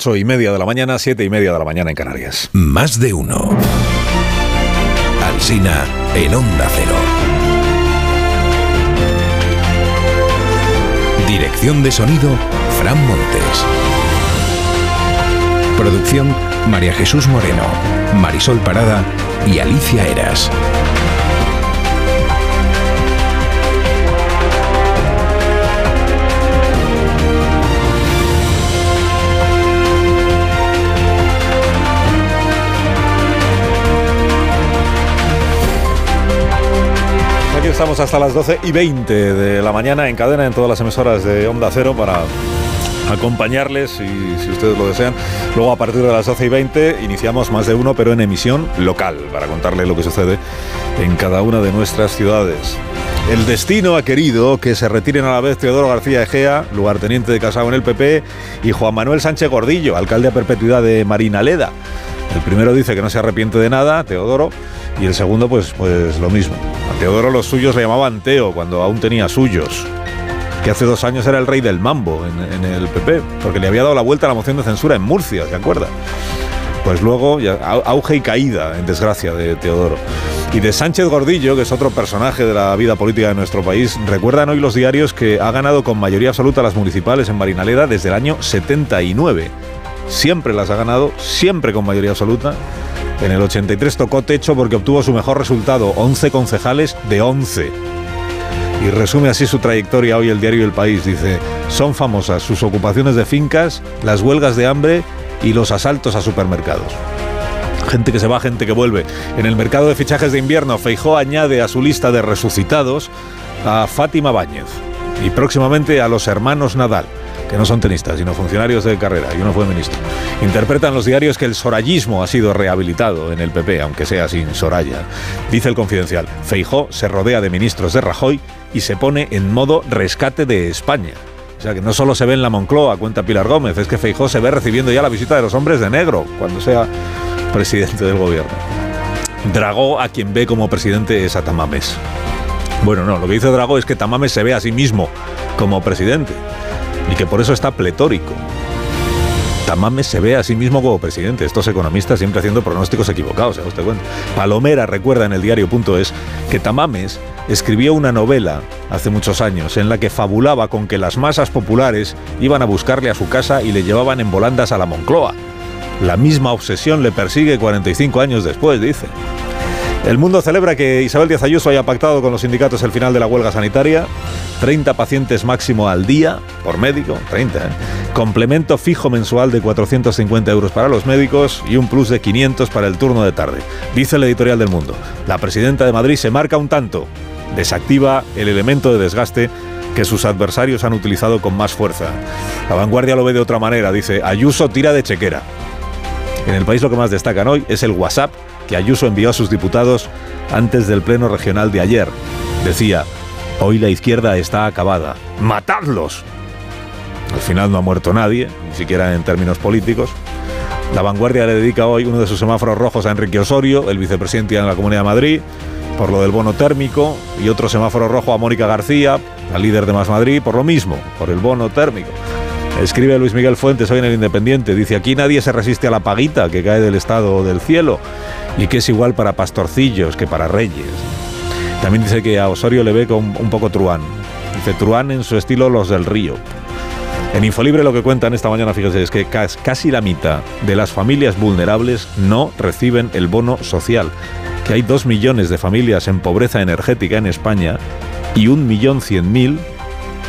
8 y media de la mañana, 7 y media de la mañana en Canarias. Más de uno. Alsina en Onda Cero. Dirección de sonido, Fran Montes. Producción, María Jesús Moreno, Marisol Parada y Alicia Eras. Estamos hasta las 12 y 20 de la mañana en cadena en todas las emisoras de Onda Cero para acompañarles si, si ustedes lo desean. Luego a partir de las 12 y 20 iniciamos más de uno, pero en emisión local, para contarle lo que sucede en cada una de nuestras ciudades. El destino ha querido que se retiren a la vez Teodoro García Egea, lugarteniente de Casado en el PP, y Juan Manuel Sánchez Gordillo, alcalde a perpetuidad de Marinaleda. El primero dice que no se arrepiente de nada, Teodoro, y el segundo, pues, pues lo mismo. A Teodoro los suyos le llamaban Teo cuando aún tenía suyos que hace dos años era el rey del mambo en, el PP, porque le había dado la vuelta a la moción de censura en Murcia, ¿se acuerda? Pues luego, auge y caída, en desgracia, de Teodoro. Y de Sánchez Gordillo, que es otro personaje de la vida política de nuestro país, recuerdan hoy los diarios que ha ganado con mayoría absoluta las municipales en Marinaleda desde el año 79. Siempre las ha ganado, siempre con mayoría absoluta. En el 83 tocó techo porque obtuvo su mejor resultado, 11 concejales de 11 y resume así su trayectoria hoy el diario El País. Dice, son famosas sus ocupaciones de fincas, las huelgas de hambre y los asaltos a supermercados. Gente que se va, gente que vuelve. En el mercado de fichajes de invierno, Feijó añade a su lista de resucitados a Fátima Báñez y próximamente a los hermanos Nadal que no son tenistas, sino funcionarios de carrera, y uno fue ministro. Interpretan los diarios que el sorayismo ha sido rehabilitado en el PP, aunque sea sin Soraya. Dice el confidencial, Feijó se rodea de ministros de Rajoy y se pone en modo rescate de España. O sea que no solo se ve en la Moncloa, cuenta Pilar Gómez, es que Feijó se ve recibiendo ya la visita de los hombres de negro cuando sea presidente del gobierno. Dragó a quien ve como presidente es a Tamames. Bueno, no, lo que dice Dragó es que Tamames se ve a sí mismo como presidente y que por eso está pletórico. Tamames se ve a sí mismo como presidente. Estos economistas siempre haciendo pronósticos equivocados, ¿se usted cuenta? Palomera recuerda en el diario.es que Tamames escribió una novela hace muchos años en la que fabulaba con que las masas populares iban a buscarle a su casa y le llevaban en volandas a la Moncloa. La misma obsesión le persigue 45 años después, dice. El mundo celebra que Isabel Díaz Ayuso haya pactado con los sindicatos el final de la huelga sanitaria. 30 pacientes máximo al día por médico, 30. ¿eh? Complemento fijo mensual de 450 euros para los médicos y un plus de 500 para el turno de tarde. Dice el editorial del mundo. La presidenta de Madrid se marca un tanto. Desactiva el elemento de desgaste que sus adversarios han utilizado con más fuerza. La vanguardia lo ve de otra manera. Dice, Ayuso tira de chequera. En el país lo que más destacan hoy es el WhatsApp que Ayuso envió a sus diputados antes del pleno regional de ayer. Decía, hoy la izquierda está acabada. ¡Matadlos! Al final no ha muerto nadie, ni siquiera en términos políticos. La vanguardia le dedica hoy uno de sus semáforos rojos a Enrique Osorio, el vicepresidente de la Comunidad de Madrid, por lo del bono térmico, y otro semáforo rojo a Mónica García, la líder de Más Madrid, por lo mismo, por el bono térmico. Escribe Luis Miguel Fuentes hoy en el Independiente. Dice, aquí nadie se resiste a la paguita que cae del Estado o del cielo y que es igual para pastorcillos que para reyes. También dice que a Osorio le ve con un poco truán. Dice, truán en su estilo los del río. En Infolibre lo que cuentan esta mañana, fíjese, es que casi la mitad de las familias vulnerables no reciben el bono social. Que hay dos millones de familias en pobreza energética en España y un millón cien mil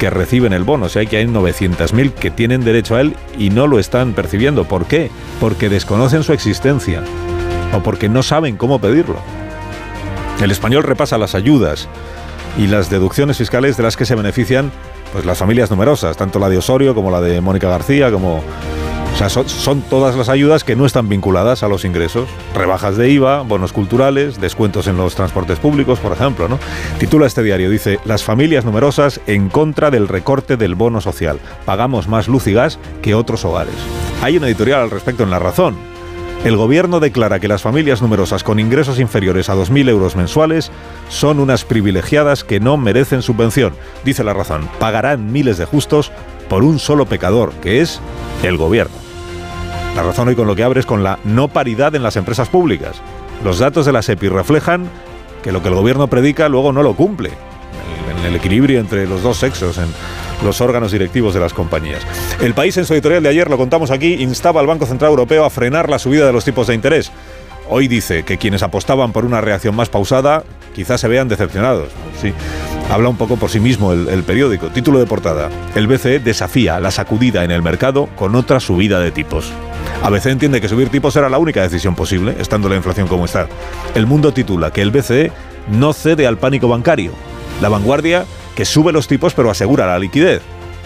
que reciben el bono. O sea, que hay 900.000 que tienen derecho a él y no lo están percibiendo. ¿Por qué? Porque desconocen su existencia o porque no saben cómo pedirlo. El español repasa las ayudas y las deducciones fiscales de las que se benefician pues las familias numerosas, tanto la de Osorio como la de Mónica García, como o sea, son, todas las ayudas que no están vinculadas a los ingresos. Rebajas de IVA, bonos culturales, descuentos en los transportes públicos, por ejemplo. ¿no? Titula este diario, dice, las familias numerosas en contra del recorte del bono social. Pagamos más luz y gas que otros hogares. Hay una editorial al respecto en La Razón. El gobierno declara que las familias numerosas con ingresos inferiores a 2.000 euros mensuales son unas privilegiadas que no merecen subvención. Dice La Razón, pagarán miles de justos por un solo pecador, que es el gobierno. La razón hoy con lo que abre es con la no paridad en las empresas públicas. Los datos de la SEPI reflejan que lo que el gobierno predica luego no lo cumple. En el equilibrio entre los dos sexos, en los órganos directivos de las compañías. El país en su editorial de ayer, lo contamos aquí, instaba al Banco Central Europeo a frenar la subida de los tipos de interés. Hoy dice que quienes apostaban por una reacción más pausada quizás se vean decepcionados. Sí, habla un poco por sí mismo el, periódico. Título de portada. El BCE desafía la sacudida en el mercado con otra subida de tipos. ABC entiende que subir tipos era la única decisión posible, estando la inflación como está. El mundo titula que el BCE no cede al pánico bancario. La vanguardia que sube los tipos pero asegura la liquidez.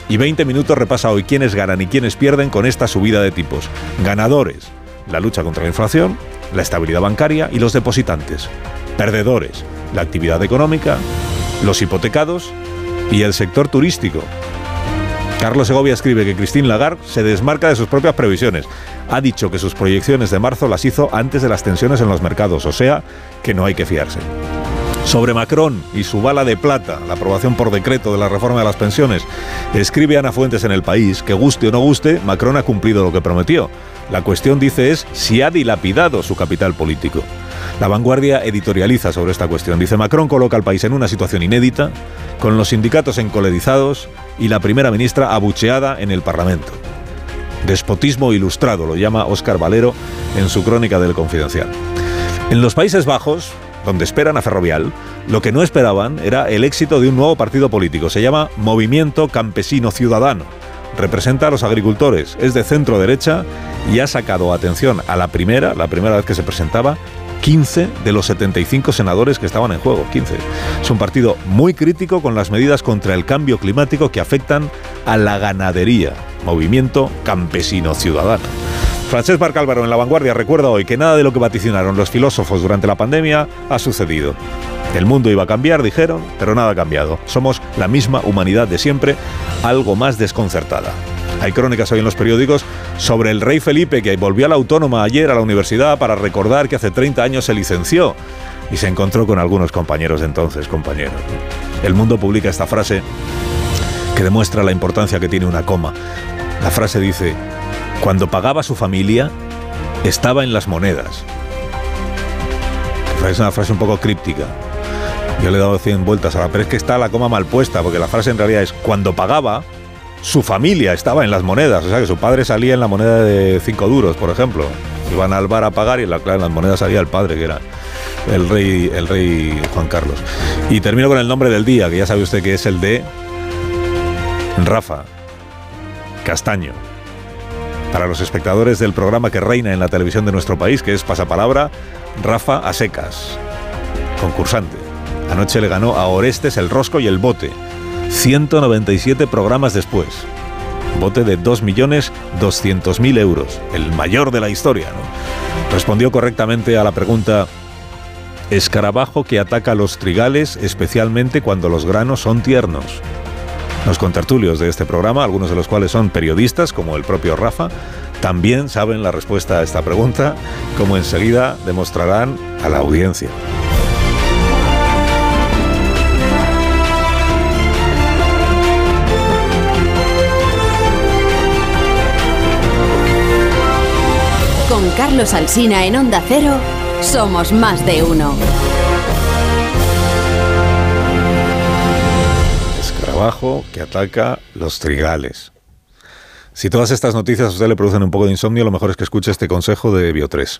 Y 20 minutos repasa hoy quiénes ganan y quiénes pierden con esta subida de tipos. Ganadores, la lucha contra la inflación, la estabilidad bancaria y los depositantes. Perdedores, la actividad económica, los hipotecados y el sector turístico. Carlos Segovia escribe que Christine Lagarde se desmarca de sus propias previsiones. Ha dicho que sus proyecciones de marzo las hizo antes de las tensiones en los mercados, o sea, que no hay que fiarse. Sobre Macron y su bala de plata, la aprobación por decreto de la reforma de las pensiones, escribe Ana Fuentes en El País que guste o no guste, Macron ha cumplido lo que prometió. La cuestión, dice, es si ha dilapidado su capital político. La vanguardia editorializa sobre esta cuestión. Dice Macron coloca al país en una situación inédita, con los sindicatos encolerizados y la primera ministra abucheada en el Parlamento. Despotismo ilustrado, lo llama Óscar Valero en su crónica del Confidencial. En los Países Bajos, donde esperan a Ferrovial, lo que no esperaban era el éxito de un nuevo partido político. Se llama Movimiento Campesino Ciudadano. Representa a los agricultores, es de centro derecha y ha sacado atención a la primera, la primera vez que se presentaba, 15 de los 75 senadores que estaban en juego, 15. Es un partido muy crítico con las medidas contra el cambio climático que afectan a la ganadería. Movimiento Campesino Ciudadano. Francesc Barcálvaro en La Vanguardia recuerda hoy que nada de lo que vaticinaron los filósofos durante la pandemia ha sucedido. El mundo iba a cambiar, dijeron, pero nada ha cambiado. Somos la misma humanidad de siempre, algo más desconcertada. Hay crónicas hoy en los periódicos sobre el rey Felipe que volvió a la autónoma ayer a la universidad para recordar que hace 30 años se licenció y se encontró con algunos compañeros de entonces, compañeros. El mundo publica esta frase que demuestra la importancia que tiene una coma. La frase dice, cuando pagaba su familia, estaba en las monedas. Es una frase un poco críptica. Yo le he dado 100 vueltas a la, pero es que está la coma mal puesta, porque la frase en realidad es, cuando pagaba, su familia estaba en las monedas. O sea, que su padre salía en la moneda de 5 duros, por ejemplo. Iban al bar a pagar y en, la, en las monedas salía el padre, que era el rey, el rey Juan Carlos. Y termino con el nombre del día, que ya sabe usted que es el de Rafa Castaño. Para los espectadores del programa que reina en la televisión de nuestro país, que es Pasapalabra, Rafa a secas, concursante. Anoche le ganó a Orestes el rosco y el bote. 197 programas después. Bote de 2.200.000 euros, el mayor de la historia. Respondió correctamente a la pregunta, escarabajo que ataca los trigales especialmente cuando los granos son tiernos. Los contertulios de este programa, algunos de los cuales son periodistas, como el propio Rafa, también saben la respuesta a esta pregunta, como enseguida demostrarán a la audiencia. Con Carlos Alsina en Onda Cero, somos más de uno. Escarabajo que ataca los trigales. Si todas estas noticias a usted le producen un poco de insomnio, lo mejor es que escuche este consejo de Bio3.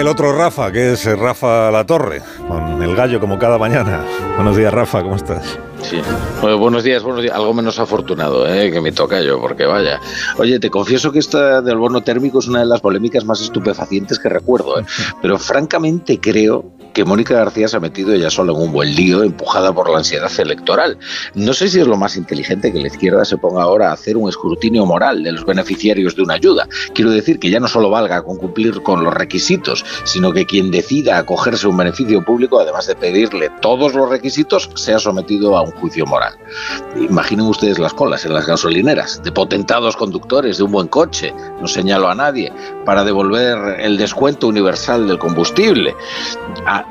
El otro Rafa, que es Rafa La Torre, el gallo como cada mañana. Buenos días, Rafa, ¿cómo estás? Sí. buenos días, buenos días. Algo menos afortunado, ¿eh? que me toca yo, porque vaya. Oye, te confieso que esta del bono térmico es una de las polémicas más estupefacientes que recuerdo, ¿eh? pero francamente creo que Mónica García se ha metido ella sola en un buen lío, empujada por la ansiedad electoral. No sé si es lo más inteligente que la izquierda se ponga ahora a hacer un escrutinio moral de los beneficiarios de una ayuda. Quiero decir que ya no solo valga con cumplir con los requisitos, sino que quien decida acogerse a un beneficio público, además de pedirle todos los requisitos, sea sometido a un juicio moral. Imaginen ustedes las colas en las gasolineras, de potentados conductores de un buen coche, no señalo a nadie, para devolver el descuento universal del combustible. Ah,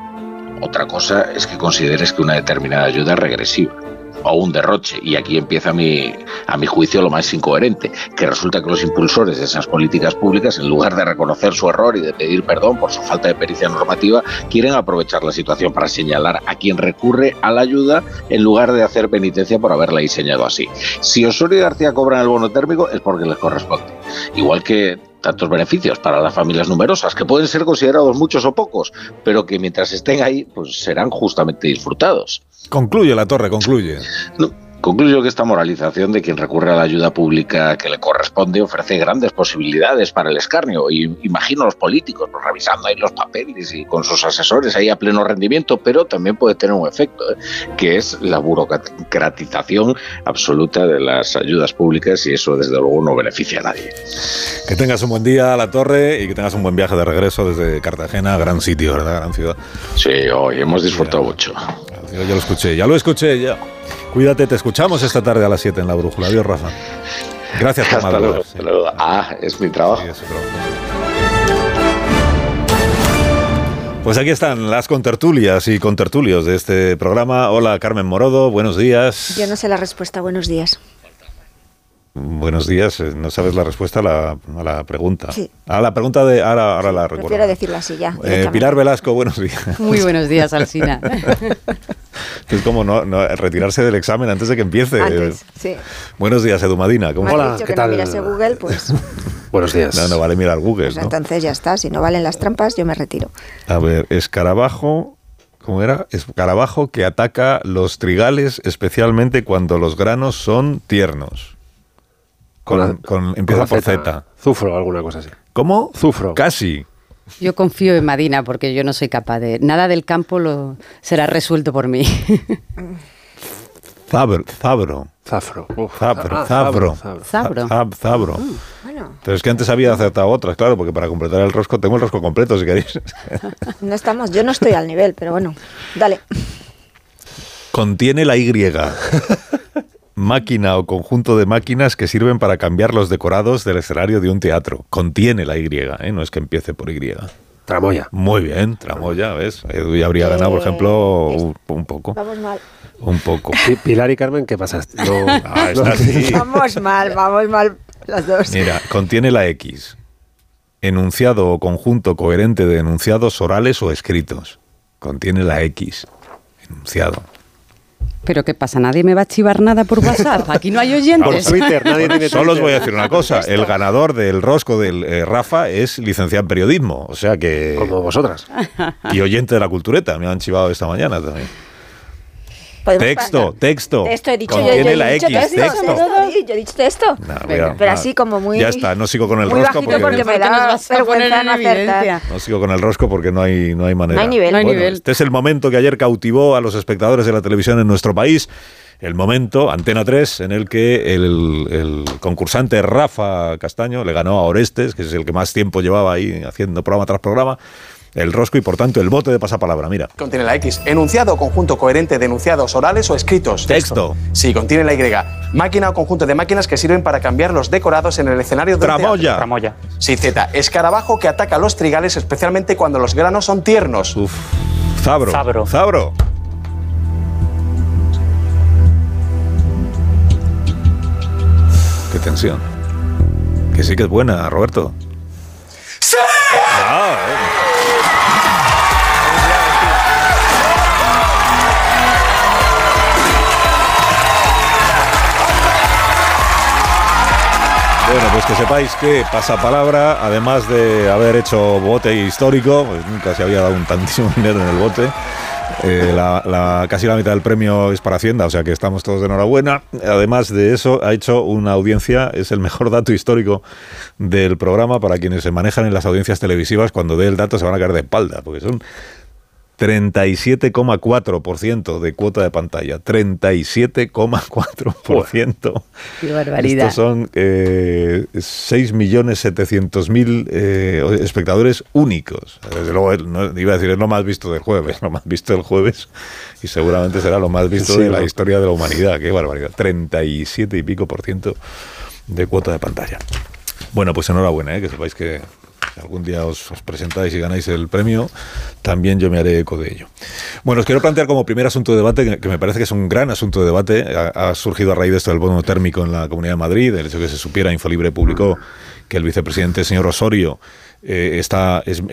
otra cosa es que consideres que una determinada ayuda es regresiva o un derroche. Y aquí empieza mi, a mi juicio lo más incoherente, que resulta que los impulsores de esas políticas públicas, en lugar de reconocer su error y de pedir perdón por su falta de pericia normativa, quieren aprovechar la situación para señalar a quien recurre a la ayuda en lugar de hacer penitencia por haberla diseñado así. Si Osorio y García cobran el bono térmico es porque les corresponde. Igual que tantos beneficios para las familias numerosas, que pueden ser considerados muchos o pocos, pero que mientras estén ahí, pues serán justamente disfrutados. Concluye la torre, concluye. Concluyo que esta moralización de quien recurre a la ayuda pública que le corresponde ofrece grandes posibilidades para el escarnio. Y imagino a los políticos pues, revisando ahí los papeles y con sus asesores ahí a pleno rendimiento, pero también puede tener un efecto, ¿eh? que es la burocratización absoluta de las ayudas públicas y eso desde luego no beneficia a nadie. Que tengas un buen día a la torre y que tengas un buen viaje de regreso desde Cartagena, gran sitio, ¿verdad? Gran ciudad. Sí, hoy hemos disfrutado mucho. Ya lo escuché, ya lo escuché, ya. Cuídate, te escuchamos esta tarde a las 7 en la brújula. Adiós, Rafa. Gracias por Hasta luego, Ah, es mi trabajo. Pues aquí están las contertulias y contertulios de este programa. Hola, Carmen Morodo, buenos días. Yo no sé la respuesta, buenos días. Buenos días, eh, no sabes la respuesta a la, a la pregunta. Sí. A la pregunta de. Ahora, ahora la recuerdo. Prefiero decirlo así ya. Eh, Pilar Velasco, buenos días. Muy buenos días, Alsina. es como no, no, retirarse del examen antes de que empiece. Antes, sí. Buenos días, Edu Madina. ¿Cómo Hola, ¿qué que tal? No mirase Google, pues. buenos días. No, no vale mirar Google. Pues ¿no? Entonces ya está. Si no valen las trampas, yo me retiro. A ver, escarabajo. ¿Cómo era? Escarabajo que ataca los trigales, especialmente cuando los granos son tiernos. Con, con, empieza con por Z. Zufro alguna cosa así. ¿Cómo? Zufro. Casi. Yo confío en Madina porque yo no soy capaz de... Nada del campo lo será resuelto por mí. Zabro. Zabro. Zafro. Zabro. Ah, zabro. Zabro. Zab- Zabro. Mm, Bueno, Pero es que antes había acertado otras, claro, porque para completar el rosco, tengo el rosco completo si queréis. no estamos. Yo no estoy al nivel, pero bueno. Dale. Contiene la Y. Máquina o conjunto de máquinas que sirven para cambiar los decorados del escenario de un teatro. Contiene la Y, ¿eh? no es que empiece por Y. Tramoya. Muy bien, tramoya, ¿ves? Edu ya habría ganado, por ejemplo, un, un poco. Vamos mal. Un poco. Pi- Pilar y Carmen, ¿qué pasa? No, Ah, no-. Vamos mal, vamos mal las dos. Mira, contiene la X. Enunciado o conjunto coherente de enunciados orales o escritos. Contiene la X. Enunciado. Pero ¿qué pasa? ¿Nadie me va a chivar nada por WhatsApp? Aquí no hay Por oyentes. Twitter, nadie tiene Solo os voy a decir una cosa. El ganador del rosco del eh, Rafa es licenciado en periodismo. O sea que... Como vosotras. Y oyente de la cultureta. Me han chivado esta mañana también. Texto, pa- texto. Texto, he dicho yo. Contiene yo he la X, texto, texto. sí, Yo he dicho texto. Venga. a- Pero así como muy. Ya está, no sigo con el muy rosco porque, porque me da vergüenza en no acertar. no sigo con el rosco porque no hay, no hay manera. No hay nivel. No hay Bueno, nivel. Este es el momento que ayer cautivó a los espectadores de la televisión en nuestro país. El momento, Antena 3, en el que el, el concursante Rafa Castaño le ganó a Orestes, que es el que más tiempo llevaba ahí haciendo programa tras programa, el rosco y por tanto el bote de pasapalabra. Mira. Contiene la X. Enunciado o conjunto coherente de enunciados orales o escritos. Texto. Sí, contiene la Y. Máquina o conjunto de máquinas que sirven para cambiar los decorados en el escenario de Tramoya. Tramoya. Sí, Z. Escarabajo que ataca los trigales especialmente cuando los granos son tiernos. Uf. Zabro. Zabro. Zabro. Qué tensión. Que sí que es buena, Roberto. ¡Sí! Ah, eh. Bueno, pues que sepáis que Pasapalabra, además de haber hecho bote histórico, pues nunca se había dado un tantísimo dinero en el bote, Eh, la, casi la mitad del premio es para Hacienda, o sea que estamos todos de enhorabuena. Además de eso, ha hecho una audiencia, es el mejor dato histórico del programa para quienes se manejan en las audiencias televisivas. Cuando dé el dato se van a caer de espalda, porque son 37,4% de cuota de pantalla. 37,4%. Qué barbaridad. Estos son eh, 6.700.000 eh, espectadores únicos. Desde luego, no, iba a decir, es lo más visto del jueves, lo más visto del jueves, y seguramente será lo más visto Sí, de la historia de la humanidad. Qué barbaridad. 37 y pico por ciento de cuota de pantalla. Bueno, pues enhorabuena, ¿eh? que sepáis que algún día os, presentáis y ganáis el premio, también yo me haré eco de ello. Bueno, os quiero plantear como primer asunto de debate, que- me parece que es un gran asunto de debate, ha, surgido a raíz de esto del bono térmico en la Comunidad de Madrid, el hecho de que se supiera, Infolibre publicó que el vicepresidente, señor Osorio, eh,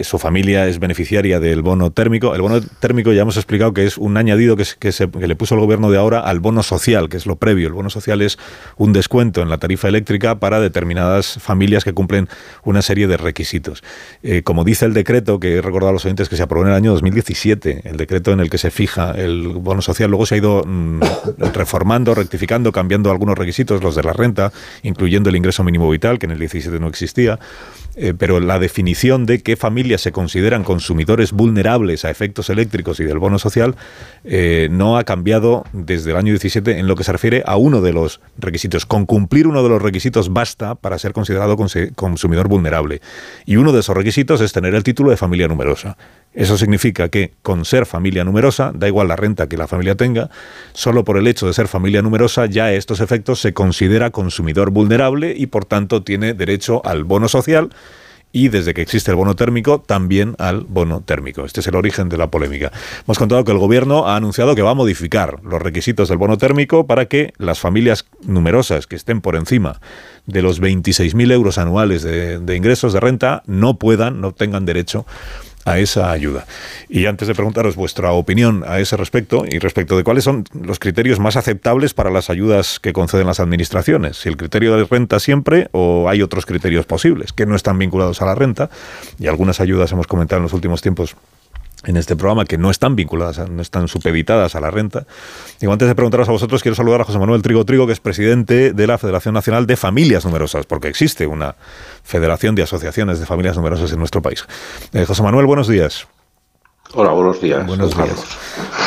su familia es beneficiaria del bono térmico. El bono térmico ya hemos explicado que es un añadido que, se- que le puso el gobierno de ahora al bono social, que es lo previo. El bono social es un descuento en la tarifa eléctrica para determinadas familias que cumplen una serie de requisitos. Eh, como dice el decreto, que he recordado a los oyentes que se aprobó en el año 2017, el decreto en el que se fija el bono social, luego se ha ido mm, reformando, rectificando, cambiando algunos requisitos, los de la renta, incluyendo el ingreso mínimo vital, que en el 17 no existía. Eh, pero la definición de qué familias se consideran consumidores vulnerables a efectos eléctricos y del bono social eh, no ha cambiado desde el año 17 en lo que se refiere a uno de los requisitos. Con cumplir uno de los requisitos basta para ser considerado consumidor vulnerable. Y uno de esos requisitos es tener el título de familia numerosa. Eso significa que con ser familia numerosa, da igual la renta que la familia tenga, solo por el hecho de ser familia numerosa ya estos efectos se considera consumidor vulnerable y por tanto tiene derecho al bono social y desde que existe el bono térmico también al bono térmico. Este es el origen de la polémica. Hemos contado que el gobierno ha anunciado que va a modificar los requisitos del bono térmico para que las familias numerosas que estén por encima de los 26.000 euros anuales de, de ingresos de renta no puedan, no tengan derecho a esa ayuda. Y antes de preguntaros vuestra opinión a ese respecto y respecto de cuáles son los criterios más aceptables para las ayudas que conceden las administraciones, si el criterio de renta siempre o hay otros criterios posibles que no están vinculados a la renta y algunas ayudas hemos comentado en los últimos tiempos en este programa que no están vinculadas, no están supeditadas a la renta. Digo, antes de preguntaros a vosotros, quiero saludar a José Manuel Trigo Trigo, que es presidente de la Federación Nacional de Familias Numerosas, porque existe una federación de asociaciones de familias numerosas en nuestro país. Eh, José Manuel, buenos días. Hola, buenos días. Buenos días.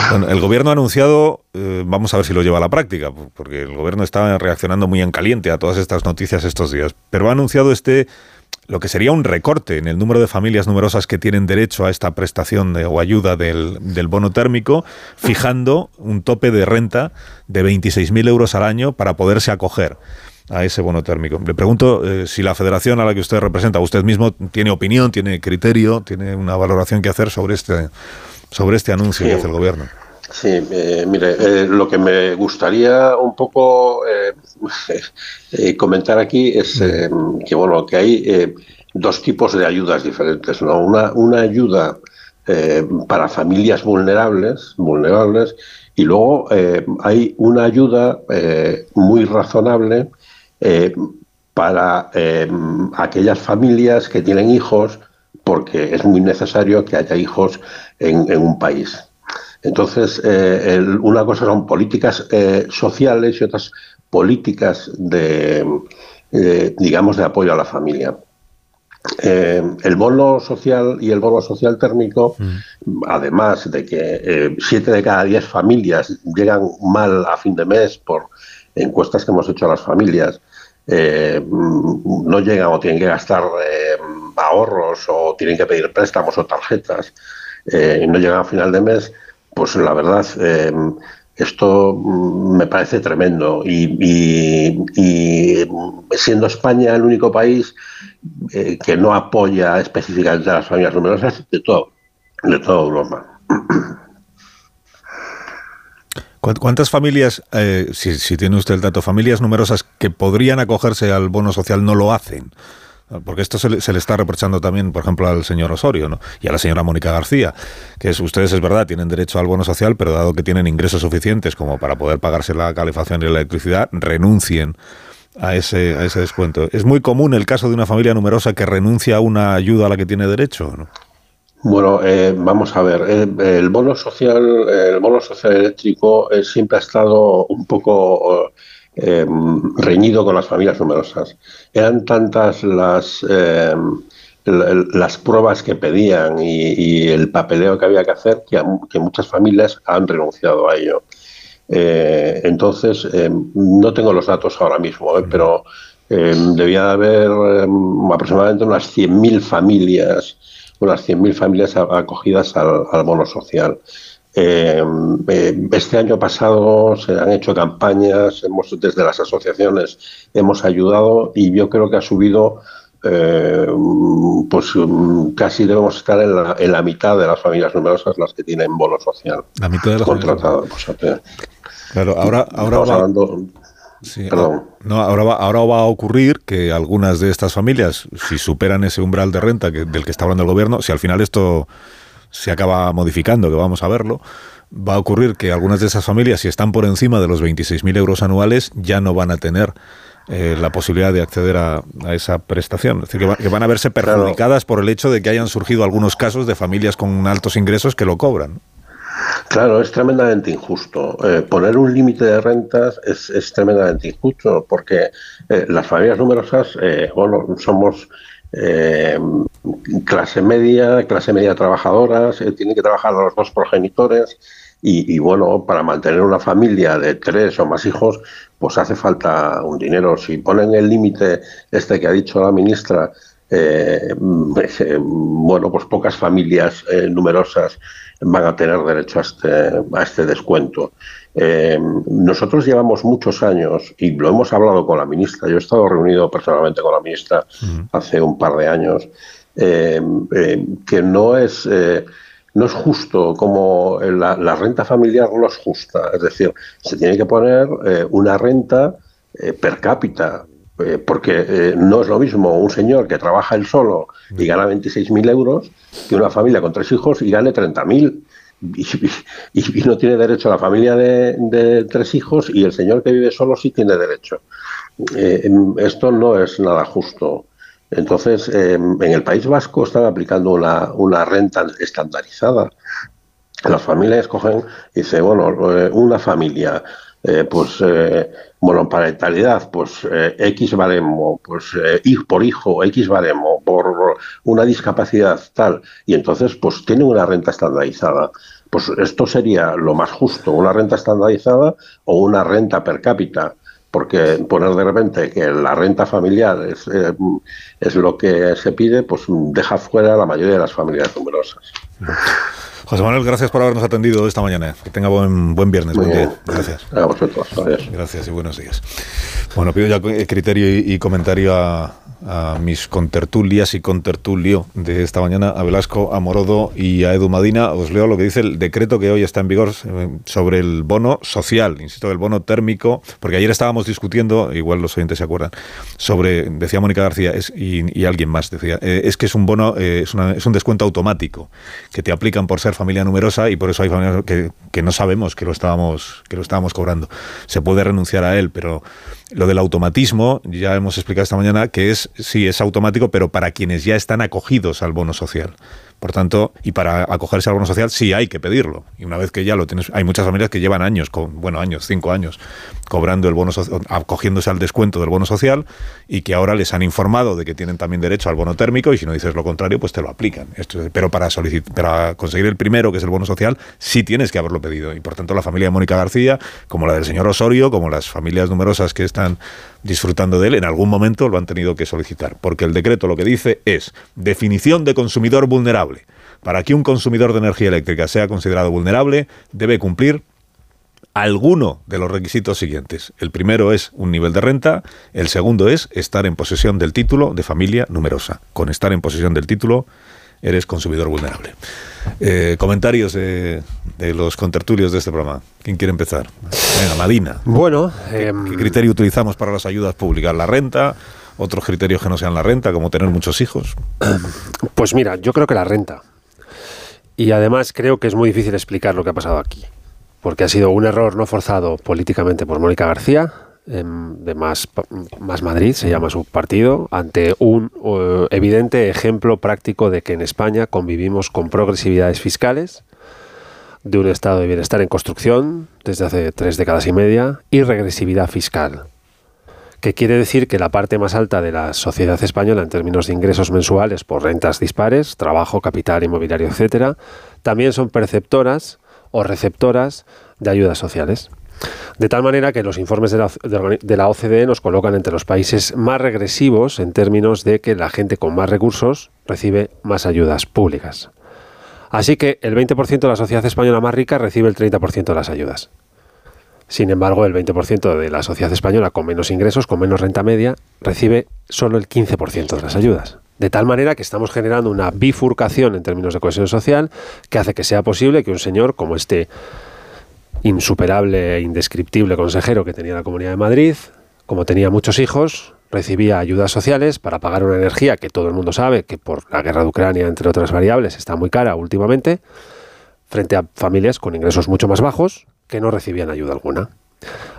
Bueno, el gobierno ha anunciado, eh, vamos a ver si lo lleva a la práctica, porque el gobierno está reaccionando muy en caliente a todas estas noticias estos días, pero ha anunciado este lo que sería un recorte en el número de familias numerosas que tienen derecho a esta prestación de- o ayuda del, del bono térmico, fijando un tope de renta de 26.000 euros al año para poderse acoger a ese bono térmico. Le pregunto eh, si la federación a la que usted representa, usted mismo tiene opinión, tiene criterio, tiene una valoración que hacer sobre este, sobre este anuncio que Sí. hace el gobierno. Sí, eh, mire, eh, lo que me gustaría un poco comentar aquí es que bueno que hay dos tipos de ayudas diferentes, ¿no? Una, una ayuda para familias vulnerables, vulnerables, y luego eh, hay una ayuda eh, muy razonable eh, para eh, aquellas familias que tienen hijos, porque es muy necesario que haya hijos en, en un país. Entonces, eh, el- una cosa son políticas sociales y otras políticas de, digamos, de apoyo a la familia. Eh, el bono social y el bono social térmico, además de que eh, siete de cada diez familias llegan mal a fin de mes por encuestas que hemos hecho a las familias, eh, no llegan o tienen que gastar eh, ahorros o tienen que pedir préstamos o tarjetas eh, y no llegan a final de mes, pues la verdad esto mm, me parece tremendo y, y- siendo España el único país que no apoya específicamente a las familias numerosas de todo de toda Europa. ¿Cuán- ¿Cuántas familias, eh, si, si tiene usted el dato, familias numerosas que podrían acogerse al bono social no lo hacen? Porque esto se le, se le está reprochando también, por ejemplo, al señor Osorio ¿no? y a la señora Mónica García, que es, ustedes es verdad, tienen derecho al bono social, pero dado que tienen ingresos suficientes como para poder pagarse la calefacción y la electricidad, renuncien a ese, a ese descuento. ¿Es muy común el caso de una familia numerosa que renuncia a una ayuda a la que tiene derecho? ¿no? Bueno, eh, vamos a ver. eh, el bono social, el bono social eléctrico eh, siempre ha estado un poco eh, reñido con las familias numerosas. Eran tantas las las pruebas que pedían y, el papeleo que había que hacer que, muchas familias han renunciado a ello. Entonces, no tengo los datos ahora mismo, pero debía de haber eh, aproximadamente unas 100.000 familias, unas 100.000 familias acogidas al, al bono social. Eh, eh, este año pasado se han hecho campañas, hemos, desde las asociaciones hemos ayudado y yo creo que ha subido, eh, pues casi debemos estar en la, en la mitad de las familias numerosas las que tienen bono social La mitad de las contratado. que Claro, ahora, ahora hablando- sí, perdón. no, ahora, va, ahora va a ocurrir que algunas de estas familias, si superan ese umbral de renta que, del que está hablando el gobierno, si al final esto se acaba modificando, que vamos a verlo, va a ocurrir que algunas de esas familias, si están por encima de los 26.000 euros anuales, ya no van a tener eh, la posibilidad de acceder a, a esa prestación. Es decir, que, va- que van a verse perjudicadas por el hecho de que hayan surgido algunos casos de familias con altos ingresos que lo cobran. Claro, es tremendamente injusto. Eh, poner un límite de rentas es, es tremendamente injusto porque eh, las familias numerosas, eh, bueno, somos eh, clase media, clase media trabajadoras, tienen que trabajar los dos progenitores y, bueno, para mantener una familia de tres o más hijos, pues hace falta un dinero. Si ponen el límite este que ha dicho la ministra, eh, bueno, pues pocas familias numerosas van a tener derecho a este, a este descuento. Eh, nosotros llevamos muchos años y lo hemos hablado con la ministra. Yo he estado reunido personalmente con la ministra hace un par de años. eh, eh, que no es no es justo como la, la renta familiar no es justa. Es decir, se tiene que poner una renta per cápita eh, porque eh, no es lo mismo un señor que trabaja él solo y gana 26.000 euros que una familia con tres hijos y gane 30.000. Y, y, no tiene derecho a la familia de, tres hijos y el señor que vive solo sí tiene derecho. Eh, esto no es nada justo. Entonces, eh, en el País Vasco están aplicando una, una renta estandarizada. Las familias cogen y dicen, bueno, una familia eh, pues eh, monoparentalidad, pues eh, X baremo, pues eh, por hijo, X baremo, por una discapacidad tal, y entonces pues tienen una renta estandarizada. Pues esto sería lo más justo, una renta estandarizada o una renta per cápita, porque poner de repente que la renta familiar es, eh, es lo que se pide, pues deja fuera a la mayoría de las familias numerosas. José Manuel, gracias por habernos atendido esta mañana. Que tenga buen, buen viernes. Muy buen bien. día. Gracias. A vosotros. Adiós. Gracias y buenos días. Bueno, pido ya criterio y, y comentario a, a, mis contertulias y contertulio de esta mañana, a Velasco, a Morodo y a Edu Madina. Os leo lo que dice el decreto que hoy está en vigor eh, sobre el bono social, insisto, el bono térmico, porque ayer estábamos discutiendo, igual los oyentes se acuerdan, sobre, decía Mónica García es, y, y, alguien más, decía, eh, es que es un bono, eh, es, una, es un descuento automático que te aplican por ser familia numerosa y por eso hay familias que, que, no sabemos que lo estábamos que lo estábamos cobrando. Se puede renunciar a él, pero lo del automatismo ya hemos explicado esta mañana que es sí es automático, pero para quienes ya están acogidos al bono social. Por tanto, y para acogerse al bono social sí hay que pedirlo. Y una vez que ya lo tienes, hay muchas familias que llevan años, con, bueno, años, cinco años, cobrando el bono social, acogiéndose al descuento del bono social y que ahora les han informado de que tienen también derecho al bono térmico y si no dices lo contrario, pues te lo aplican. Esto, pero para, para conseguir el primero, que es el bono social, sí tienes que haberlo pedido. Y por tanto, la familia de Mónica García, como la del señor Osorio, como las familias numerosas que están disfrutando de él, en algún momento lo han tenido que solicitar. Porque el decreto lo que dice es definición de consumidor vulnerable. Para que un consumidor de energía eléctrica sea considerado vulnerable, debe cumplir alguno de los requisitos siguientes. El primero es un nivel de renta, el segundo es estar en posesión del título de familia numerosa. Con estar en posesión del título eres consumidor vulnerable. Eh, comentarios de, de, los contertulios de este programa. ¿Quién quiere empezar? Venga, Madina. Bueno, ¿Qué, ¿qué criterio utilizamos para las ayudas públicas? ¿La renta? ¿Otros criterios que no sean la renta, como tener muchos hijos? Pues mira, yo creo que la renta. Y además creo que es muy difícil explicar lo que ha pasado aquí. Porque ha sido un error no forzado políticamente por Mónica García, em, de más, más Madrid, se llama su partido, ante un eh, evidente ejemplo práctico de que en España convivimos con progresividades fiscales, de un estado de bienestar en construcción desde hace tres décadas y media y regresividad fiscal que quiere decir que la parte más alta de la sociedad española en términos de ingresos mensuales por rentas dispares, trabajo, capital, inmobiliario, etcétera, también son perceptoras o receptoras de ayudas sociales. De tal manera que los informes de la, de la, OCDE nos colocan entre los países más regresivos en términos de que la gente con más recursos recibe más ayudas públicas. Así que el 20% de la sociedad española más rica recibe el 30% de las ayudas. Sin embargo, el 20% de la sociedad española con menos ingresos, con menos renta media, recibe solo el 15% de las ayudas. De tal manera que estamos generando una bifurcación en términos de cohesión social que hace que sea posible que un señor como este insuperable e indescriptible consejero que tenía la Comunidad de Madrid, como tenía muchos hijos, recibía ayudas sociales para pagar una energía que todo el mundo sabe que por la guerra de Ucrania, entre otras variables, está muy cara últimamente, frente a familias con ingresos mucho más bajos que no recibían ayuda alguna.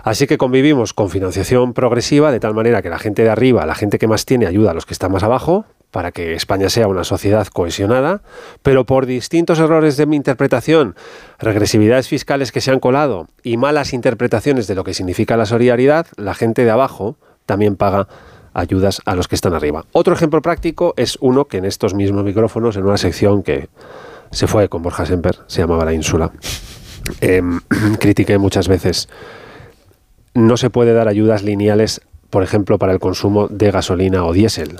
Así que convivimos con financiación progresiva de tal manera que la gente de arriba, la gente que más tiene, ayuda a los que están más abajo, para que España sea una sociedad cohesionada, pero por distintos errores de mi interpretación, regresividades fiscales que se han colado y malas interpretaciones de lo que significa la solidaridad, la gente de abajo también paga ayudas a los que están arriba. Otro ejemplo práctico es uno que en estos mismos micrófonos, en una sección que se fue con Borja Semper, se llamaba La Ínsula, eh, critiqué muchas veces. No se puede dar ayudas lineales, por ejemplo, para el consumo de gasolina o diésel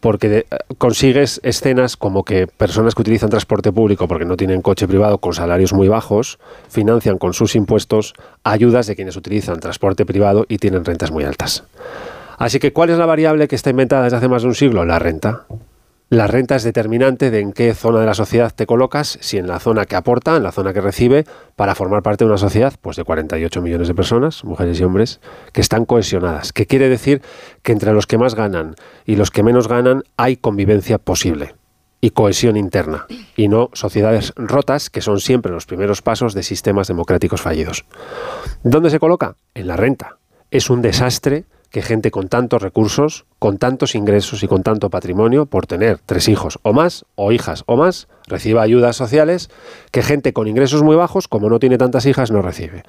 porque consigues escenas como que personas que utilizan transporte público porque no tienen coche privado con salarios muy bajos financian con sus impuestos ayudas de quienes utilizan transporte privado y tienen rentas muy altas. Así que, ¿cuál es la variable que está inventada desde hace más de un siglo? La renta. La renta es determinante de en qué zona de la sociedad te colocas, si en la zona que aporta, en la zona que recibe, para formar parte de una sociedad pues de 48 millones de personas, mujeres y hombres, que están cohesionadas. Que quiere decir que entre los que más ganan y los que menos ganan hay convivencia posible y cohesión interna, y no sociedades rotas que son siempre los primeros pasos de sistemas democráticos fallidos. ¿Dónde se coloca? En la renta. Es un desastre que gente con tantos recursos, con tantos ingresos y con tanto patrimonio, por tener tres hijos o más, o hijas o más, reciba ayudas sociales que gente con ingresos muy bajos, como no tiene tantas hijas, no recibe.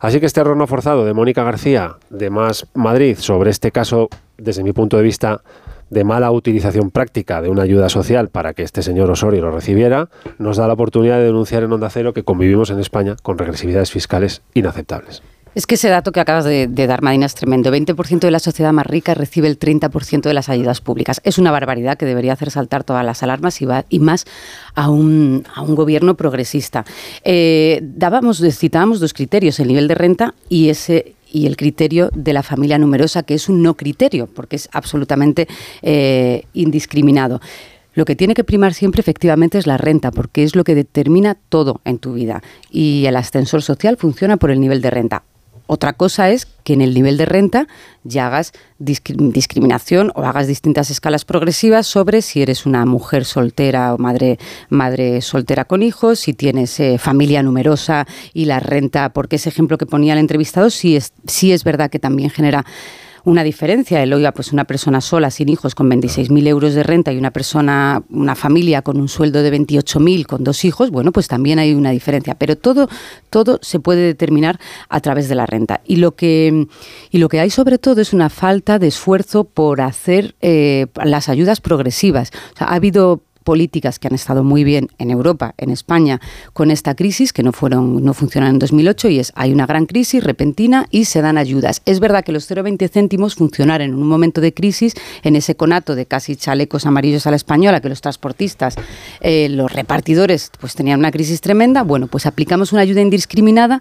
Así que este error no forzado de Mónica García de Más Madrid sobre este caso, desde mi punto de vista, de mala utilización práctica de una ayuda social para que este señor Osorio lo recibiera, nos da la oportunidad de denunciar en Onda Cero que convivimos en España con regresividades fiscales inaceptables. Es que ese dato que acabas de, dar, Madina, es tremendo. 20% de la sociedad más rica recibe el 30% de las ayudas públicas. Es una barbaridad que debería hacer saltar todas las alarmas y, más a un, gobierno progresista. Eh, dábamos, citábamos dos criterios, el nivel de renta y el criterio de la familia numerosa, que es un no criterio, porque es absolutamente eh, indiscriminado. Lo que tiene que primar siempre efectivamente es la renta, porque es lo que determina todo en tu vida. Y el ascensor social funciona por el nivel de renta. Otra cosa es que en el nivel de renta ya hagas discriminación o hagas distintas escalas progresivas sobre si eres una mujer soltera o madre, madre soltera con hijos, si tienes eh, familia numerosa y la renta, porque ese ejemplo que ponía el entrevistado sí es, sí es verdad que también genera una diferencia. El oiga, pues una persona sola, sin hijos, con 26.000 euros de renta y una persona, una familia con un sueldo de 28.000 con dos hijos, bueno, pues también hay una diferencia. Pero todo, todo se puede determinar a través de la renta. Y lo que, y lo que hay sobre todo es una falta de esfuerzo por hacer eh, las ayudas progresivas. ha habido políticas que han estado muy bien en Europa, en España, con esta crisis, que no fueron, no funcionaron en 2008, y es hay una gran crisis repentina y se dan ayudas. Es verdad que los 0,20 céntimos funcionaron en un momento de crisis, en ese conato de casi chalecos amarillos a la española, que los transportistas, eh, los repartidores, pues tenían una crisis tremenda. Bueno, pues aplicamos una ayuda indiscriminada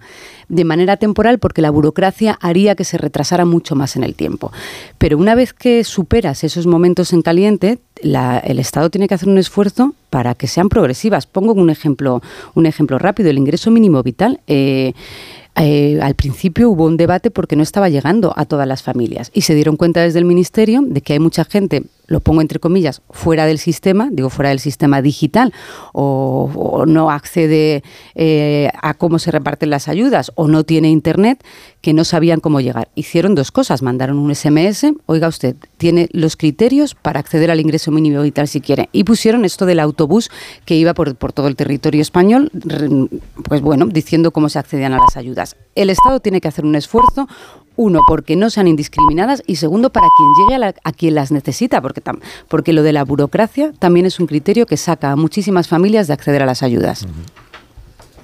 de manera temporal porque la burocracia haría que se retrasara mucho más en el tiempo. Pero una vez que superas esos momentos en caliente, el Estado tiene que hacer un esfuerzo para que sean progresivas. Pongo un ejemplo, un ejemplo rápido. El ingreso mínimo vital. Eh, eh, al principio hubo un debate porque no estaba llegando a todas las familias y se dieron cuenta desde el Ministerio de que hay mucha gente, lo pongo entre comillas, fuera del sistema, digo fuera del sistema digital, o, no accede eh, a cómo se reparten las ayudas o no tiene Internet, que no sabían cómo llegar. Hicieron dos cosas, mandaron un SMS, oiga usted, tiene los criterios para acceder al ingreso mínimo vital si quiere, y pusieron esto del autobús que iba por, por todo el territorio español, pues bueno, diciendo cómo se accedían a las ayudas. El Estado tiene que hacer un esfuerzo, uno, porque no sean indiscriminadas y segundo, para quien llegue a, quien las necesita, porque, porque lo de la burocracia también es un criterio que saca a muchísimas familias de acceder a las ayudas.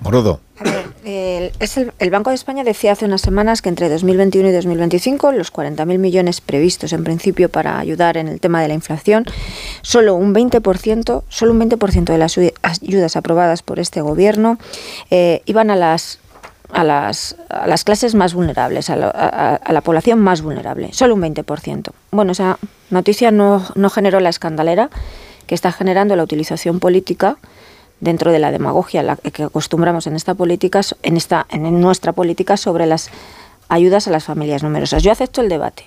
Morodo. el, es el, Banco de España decía hace unas semanas que entre 2021 y 2025 los 40.000 millones previstos en principio para ayudar en el tema de la inflación, solo un 20%, solo un 20% de las ayudas aprobadas por este gobierno eh, iban a las a las, a las clases más vulnerables, a, a, la población más vulnerable, solo un 20%. Bueno, esa noticia no, no generó la escandalera que está generando la utilización política dentro de la demagogia la que acostumbramos en esta política, en esta, en nuestra política sobre las ayudas a las familias numerosas. Yo acepto el debate.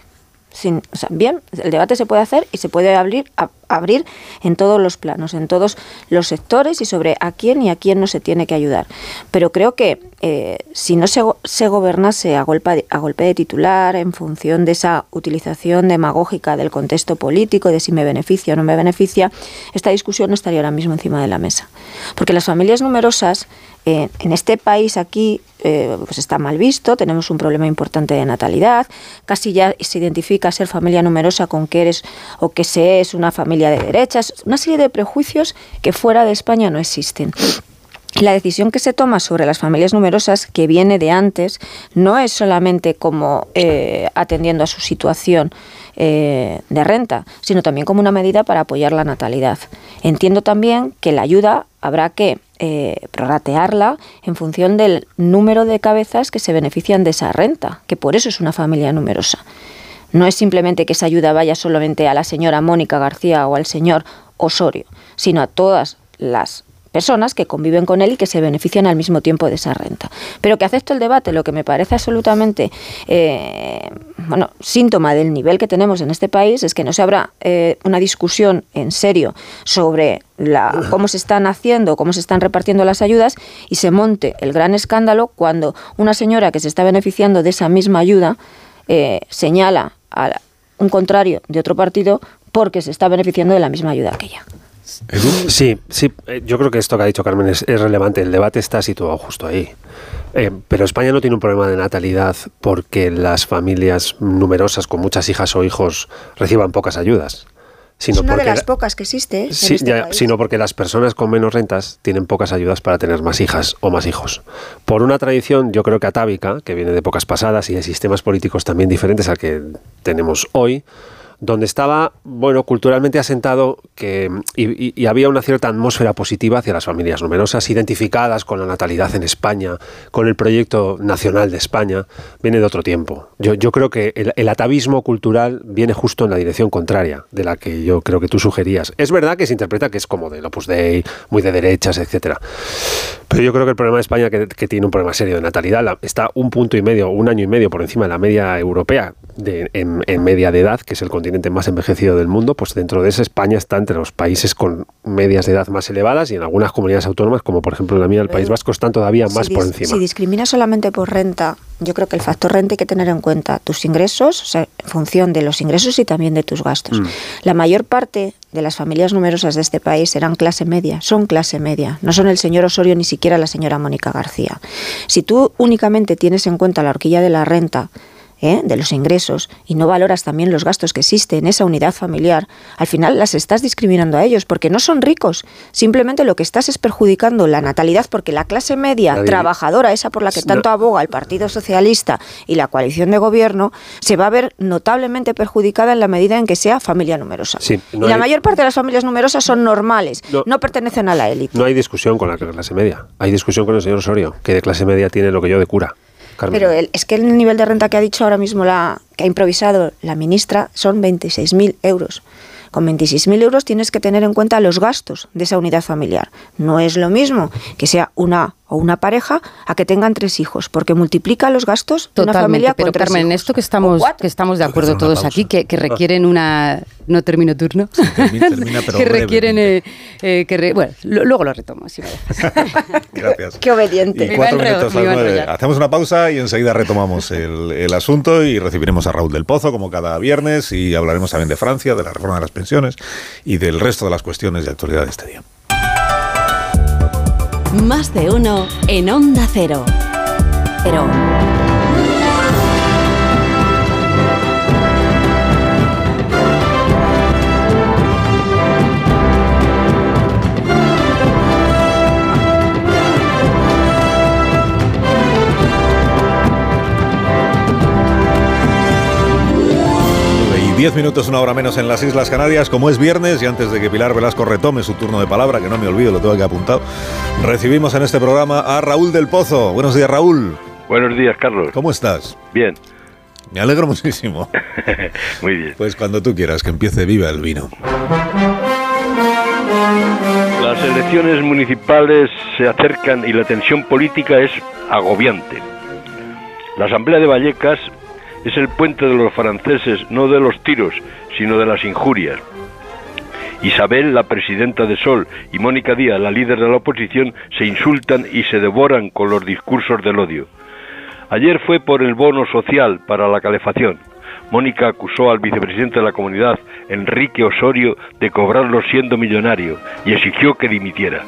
Sin, bien, el debate se puede hacer y se puede abrir, abrir en todos los planos, en todos los sectores y sobre a quién y a quién no se tiene que ayudar. Pero creo que eh, si no se, se gobernase a golpe, de, titular, en función de esa utilización demagógica del contexto político, de si me beneficia o no me beneficia, esta discusión no estaría ahora mismo encima de la mesa. Porque las familias numerosas eh, en este país aquí eh, pues está mal visto, tenemos un problema importante de natalidad, casi ya se identifica ser familia numerosa con que eres o que se es una familia de derechas, una serie de prejuicios que fuera de España no existen. La decisión que se toma sobre las familias numerosas, que viene de antes, no es solamente como eh, atendiendo a su situación eh, de renta, sino también como una medida para apoyar la natalidad. Entiendo también que la ayuda habrá que eh, prorratearla en función del número de cabezas que se benefician de esa renta, que por eso es una familia numerosa. No es simplemente que esa ayuda vaya solamente a la señora Mónica García o al señor Osorio, sino a todas las personas que conviven con él y que se benefician al mismo tiempo de esa renta. Pero que acepto el debate, lo que me parece absolutamente eh, bueno, síntoma del nivel que tenemos en este país es que no se habrá eh, una discusión en serio sobre la, cómo se están haciendo, cómo se están repartiendo las ayudas y se monte el gran escándalo cuando una señora que se está beneficiando de esa misma ayuda eh, señala a un contrario de otro partido porque se está beneficiando de la misma ayuda que ella. Sí, sí, eh, yo creo que esto que ha dicho Carmen es, relevante. El debate está situado justo ahí. Eh, pero España no tiene un problema de natalidad porque las familias numerosas con muchas hijas o hijos reciban pocas ayudas. Sino es una de las pocas que existe. Sí, este sino porque las personas con menos rentas tienen pocas ayudas para tener más hijas o más hijos. Por una tradición, yo creo que atávica, que viene de pocas pasadas y de sistemas políticos también diferentes al que tenemos hoy, donde estaba, bueno, culturalmente asentado que, y, había una cierta atmósfera positiva hacia las familias numerosas, identificadas con la natalidad en España, con el proyecto nacional de España, viene de otro tiempo. Yo, creo que el, atavismo cultural viene justo en la dirección contraria de la que yo creo que tú sugerías. Es verdad que se interpreta que es como del Opus Dei, muy de derechas, etcétera. Pero yo creo que el problema de España, que tiene un problema serio de natalidad, está un punto y medio, un año y medio por encima de la media europea de, en, en media de edad, que es el continente más envejecido del mundo, pues dentro de ese España está entre los países con medias de edad más elevadas y en algunas comunidades autónomas, como por ejemplo en la mía, el País Vasco, están todavía más por encima. Si discrimina solamente por renta, yo creo que el factor renta hay que tener en cuenta tus ingresos, o sea, en función de los ingresos y también de tus gastos. Mm. La mayor parte de las familias numerosas de este país eran clase media, son clase media, no son el señor Osorio ni siquiera la señora Mónica García. Si tú únicamente tienes en cuenta la horquilla de la renta, ¿eh? de los ingresos y no valoras también los gastos que existen en esa unidad familiar, al final las estás discriminando a ellos porque no son ricos. Simplemente lo que estás es perjudicando la natalidad porque la clase media trabajadora, esa por la que tanto aboga el Partido Socialista y la coalición de gobierno, se va a ver notablemente perjudicada en la medida en que sea familia numerosa. y la mayor parte de las familias numerosas son normales, no, pertenecen a la élite. No hay discusión con la clase media, hay discusión con el señor Osorio, que de clase media tiene lo que yo de cura. Pero es que el nivel de renta que ha dicho ahora mismo la, que ha improvisado la ministra son 26.000 euros. Con 26.000 euros tienes que tener en cuenta los gastos de esa unidad familiar. No es lo mismo que sea una o una pareja a que tengan tres hijos, porque multiplica los gastos de una familia pero con tres Carmen, en esto que estamos, que estamos de acuerdo todos aquí, que, que requieren una... No termino turno. termina, termina, pero que requieren... eh, eh, que re- bueno, lo- luego lo retomo. si me. Gracias. Qué obediente. Y cuatro minutos las nueve. Hacemos una pausa y enseguida retomamos el, el asunto y recibiremos a Raúl del Pozo como cada viernes y hablaremos también de Francia, de la reforma de las pensiones y del resto de las cuestiones de actualidad de este día. Más de uno en Onda Cero. Pero. 10 minutos, una hora menos en las Islas Canarias, como es viernes y antes de que Pilar Velasco retome su turno de palabra, que no me olvido, lo tengo aquí apuntado, recibimos en este programa a Raúl del Pozo. Buenos días, Raúl. Buenos días, Carlos. ¿Cómo estás? Bien, Me alegro muchísimo. muy bien. Pues cuando tú quieras, que empiece viva el vino. Las elecciones municipales se acercan y la tensión política es agobiante. La Asamblea de Vallecas es el puente de los franceses, no de los tiros, sino de las injurias. Isabel, la presidenta de Sol, y Mónica Díaz, la líder de la oposición, se insultan y se devoran con los discursos del odio. Ayer fue por el bono social para la calefacción. Mónica acusó al vicepresidente de la comunidad, Enrique Osorio, de cobrarlo siendo millonario y exigió que dimitiera.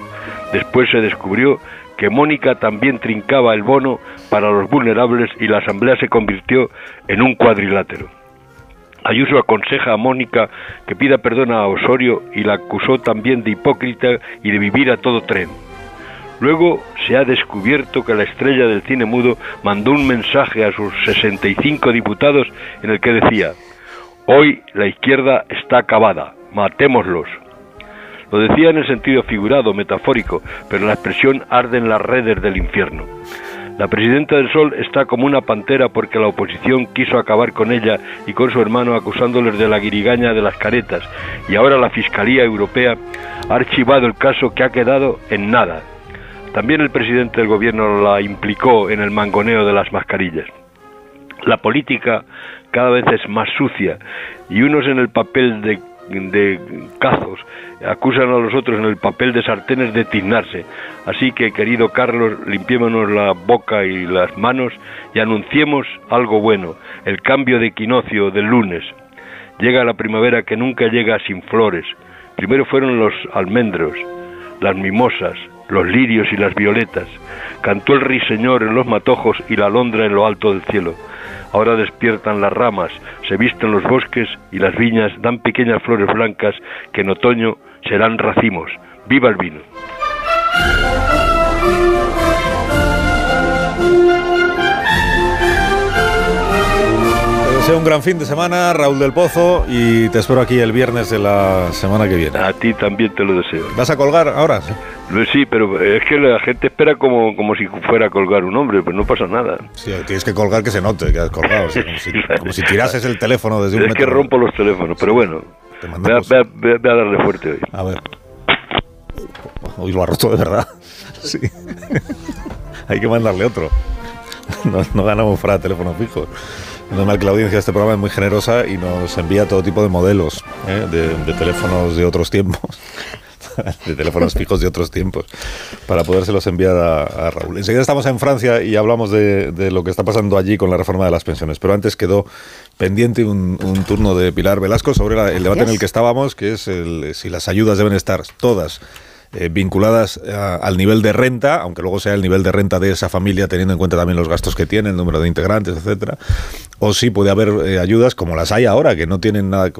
Después se descubrió que Mónica también trincaba el bono para los vulnerables y la asamblea se convirtió en un cuadrilátero. Ayuso aconseja a Mónica que pida perdón a Osorio y la acusó también de hipócrita y de vivir a todo tren. Luego se ha descubierto que la estrella del cine mudo mandó un mensaje a sus 65 diputados en el que decía, hoy la izquierda está acabada, matémoslos. Lo decía en el sentido figurado, metafórico, pero la expresión arde en las redes del infierno. La presidenta del Sol está como una pantera porque la oposición quiso acabar con ella y con su hermano acusándoles de la guirigaña de las caretas y ahora la Fiscalía Europea ha archivado el caso que ha quedado en nada. También el presidente del gobierno la implicó en el mangoneo de las mascarillas. La política cada vez es más sucia y unos en el papel de, de cazos acusan a los otros en el papel de sartenes de tiznarse. Así que, querido Carlos, limpiémonos la boca y las manos y anunciemos algo bueno, el cambio de equinoccio del lunes. Llega la primavera que nunca llega sin flores. Primero fueron los almendros, las mimosas, los lirios y las violetas. Cantó el ruiseñor en los matojos y la alondra en lo alto del cielo. Ahora despiertan las ramas, se visten los bosques y las viñas dan pequeñas flores blancas que en otoño serán racimos. ¡Viva el vino! Deseo un gran fin de semana, Raúl del Pozo, y te espero aquí el viernes de la semana que viene. A ti también te lo deseo. ¿Vas a colgar ahora? Sí, pero es que la gente espera como, como si fuera a colgar un hombre, pues no pasa nada. Sí, tienes que colgar que se note que has colgado, sí, como, si, como si tirases el teléfono desde un Es que metro. rompo los teléfonos, pero bueno, Te voy a, voy a- voy darle fuerte hoy. A ver. Hoy lo ha roto de verdad. Sí. Hay que mandarle otro. No, no ganamos fuera de teléfonos fijos. Normal que la audiencia de este programa es muy generosa y nos envía todo tipo de modelos ¿eh? de, de teléfonos de otros tiempos. de teléfonos fijos de otros tiempos para podérselos enviar a, a Raúl. Enseguida estamos en Francia y hablamos de, de lo que está pasando allí con la reforma de las pensiones. Pero antes quedó pendiente un, un turno de Pilar Velasco sobre la- el debate en el que estábamos, que es el, si las ayudas deben estar todas eh, vinculadas a- al nivel de renta, aunque luego sea el nivel de renta de esa familia, teniendo en cuenta también los gastos que tiene, el número de integrantes, etcétera, o si puede haber eh, ayudas como las hay ahora, que no tienen nada.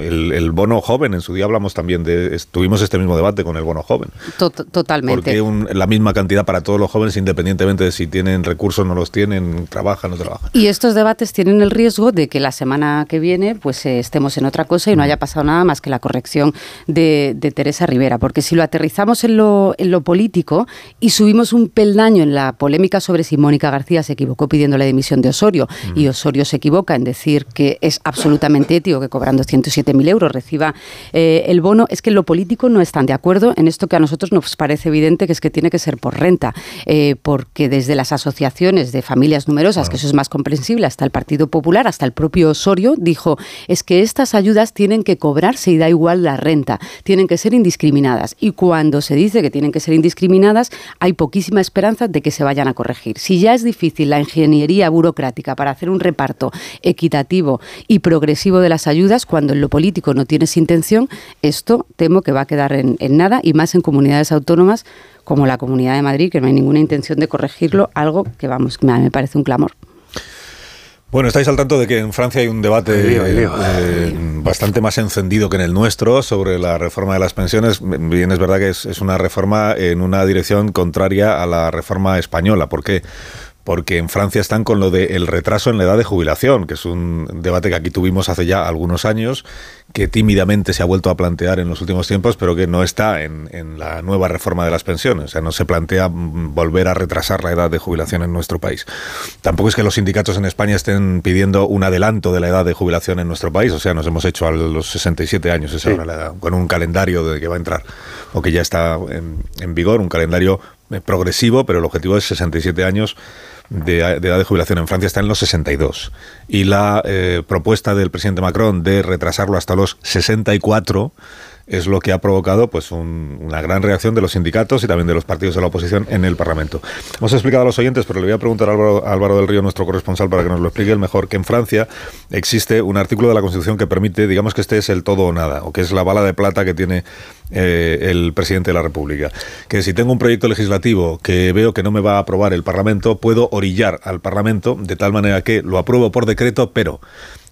El, el bono joven, en su día hablamos también de. Tuvimos este mismo debate con el bono joven. Tot- totalmente. Porque un- la misma cantidad para todos los jóvenes, independientemente de si tienen recursos, no los tienen, trabajan, no trabajan. Y estos debates tienen el riesgo de que la semana que viene pues eh, estemos en otra cosa y no haya pasado nada más que la corrección de, de Teresa Rivera, porque si lo aterrizamos en lo, en lo político y subimos un peldaño en la polémica sobre si Mónica García se equivocó pidiendo la dimisión de Osorio. Y Osorio se equivoca en decir que es absolutamente ético que cobrando 107.000 euros reciba eh, el bono, es que en lo político no están de acuerdo en esto que a nosotros nos parece evidente que es que tiene que ser por renta, eh, porque desde las asociaciones de familias numerosas, que eso es más comprensible, hasta el Partido Popular, hasta el propio Osorio, dijo, es que estas ayudas tienen que cobrarse y da igual la renta, tienen que ser indiscriminadas. Y cuando se dice que tienen que ser indiscriminadas, hay poquísima esperanza de que se vayan a corregir. Si ya es difícil la ingeniería burocrática para hacer un reparto equitativo y progresivo de las ayudas, cuando en lo político no tienes intención, esto temo que va a quedar en, en nada y más en comunidades autónomas como la Comunidad de Madrid, que no hay ninguna intención de corregirlo, algo que, vamos, me parece un clamor. Bueno, estáis al tanto de que en Francia hay un debate eh, bastante más encendido que en el nuestro sobre la reforma de las pensiones. Bien, es verdad que es, es una reforma en una dirección contraria a la reforma española. ¿Por qué? Porque en Francia están con lo del retraso en la edad de jubilación, que es un debate que aquí tuvimos hace ya algunos años, que tímidamente se ha vuelto a plantear en los últimos tiempos, pero que no está en, la nueva reforma de las pensiones. O sea, no se plantea volver a retrasar la edad de jubilación en nuestro país. Tampoco es que los sindicatos en España estén pidiendo un adelanto de la edad de jubilación en nuestro país. O sea, nos hemos hecho a los 67 años, esa la edad, con un calendario de que va a entrar o que ya está en, en vigor, un calendario eh, progresivo, pero el objetivo es 67 años de, edad de jubilación en Francia está en los 62. Y la eh, propuesta del presidente Macron de retrasarlo hasta los 64 es lo que ha provocado pues una gran reacción de los sindicatos y también de los partidos de la oposición en el Parlamento. Hemos explicado a los oyentes, pero le voy a preguntar a Álvaro, del Río, nuestro corresponsal, para que nos lo explique el mejor, que en Francia existe un artículo de la Constitución que permite, digamos que este es el todo o nada, o que es la bala de plata que tiene eh, el presidente de la República. Que si tengo un proyecto legislativo que veo que no me va a aprobar el Parlamento, puedo orillar al Parlamento de tal manera que lo apruebo por decreto, pero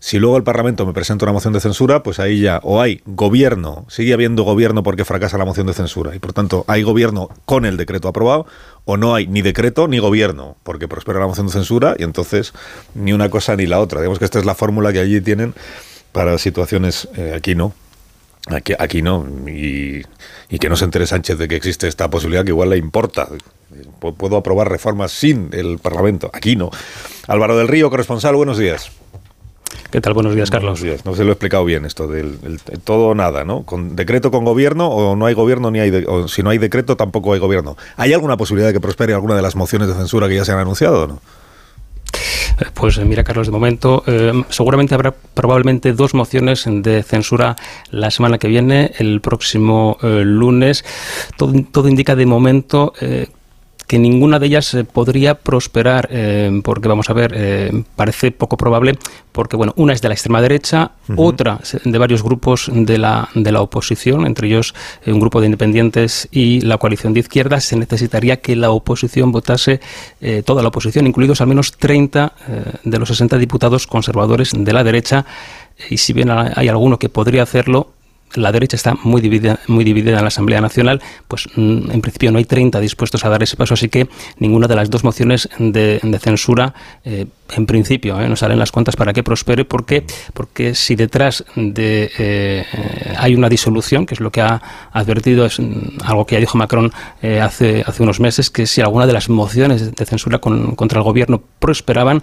si luego el Parlamento me presenta una moción de censura, pues ahí ya o hay gobierno, sigue habiendo gobierno porque fracasa la moción de censura y por tanto hay gobierno con el decreto aprobado o no hay ni decreto ni gobierno porque prospera la moción de censura y entonces ni una cosa ni la otra. Digamos que esta es la fórmula que allí tienen para situaciones, eh, aquí no. Aquí, aquí no, y, y, que no se entere Sánchez de que existe esta posibilidad que igual le importa. Puedo aprobar reformas sin el Parlamento. Aquí no. Álvaro del Río, corresponsal, buenos días. ¿Qué tal? Buenos días, Carlos. Buenos días. No se lo he explicado bien esto del todo o nada, ¿no? Con decreto con gobierno o no hay gobierno ni hay o si no hay decreto tampoco hay gobierno. ¿Hay alguna posibilidad de que prospere alguna de las mociones de censura que ya se han anunciado o no? Eh, pues eh, mira, Carlos, de momento eh, seguramente habrá probablemente dos mociones de censura la semana que viene, el próximo lunes. Todo, todo, indica de momento que ninguna de ellas eh, podría prosperar, eh, porque vamos a ver, eh, parece poco probable, porque bueno, una es de la extrema derecha, otra de varios grupos de la, de la oposición, entre ellos un grupo de independientes y la coalición de izquierdas, se necesitaría que la oposición votase, toda la oposición, incluidos al menos 30 de los 60 diputados conservadores de la derecha, y si bien hay alguno que podría hacerlo, la derecha está muy dividida, muy dividida en la Asamblea Nacional, pues mm, en principio no hay 30 dispuestos a dar ese paso, así que ninguna de las dos mociones de, censura, eh, en principio, eh, no salen las cuentas para que prospere, porque porque si detrás de eh, hay una disolución, que es lo que ha advertido, es mm, algo que ya dijo Macron hace, hace unos meses, que si alguna de las mociones de censura contra el gobierno prosperaban,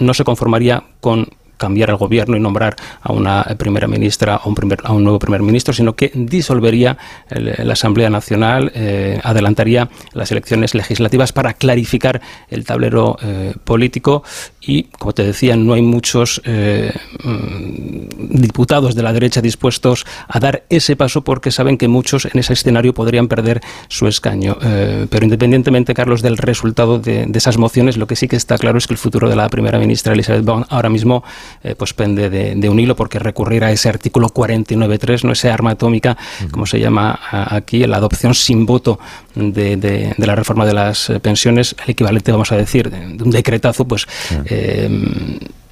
no se conformaría con cambiar el gobierno y nombrar a una primera ministra o un primer, a un nuevo primer ministro, sino que disolvería la Asamblea Nacional, eh, adelantaría las elecciones legislativas para clarificar el tablero eh, político y, como te decía, no hay muchos eh, mm, diputados de la derecha dispuestos a dar ese paso porque saben que muchos en ese escenario podrían perder su escaño. pero independientemente, Carlos, del resultado de, de, esas mociones, lo que sí que está claro es que el futuro de la primera ministra Elizabeth Bond ahora mismo eh, pues pende de, un hilo, porque recurrir a ese artículo 49.3, no ese arma atómica, como se llama aquí, la adopción sin voto de, la reforma de las eh, pensiones, el equivalente, vamos a decir, de, un decretazo, pues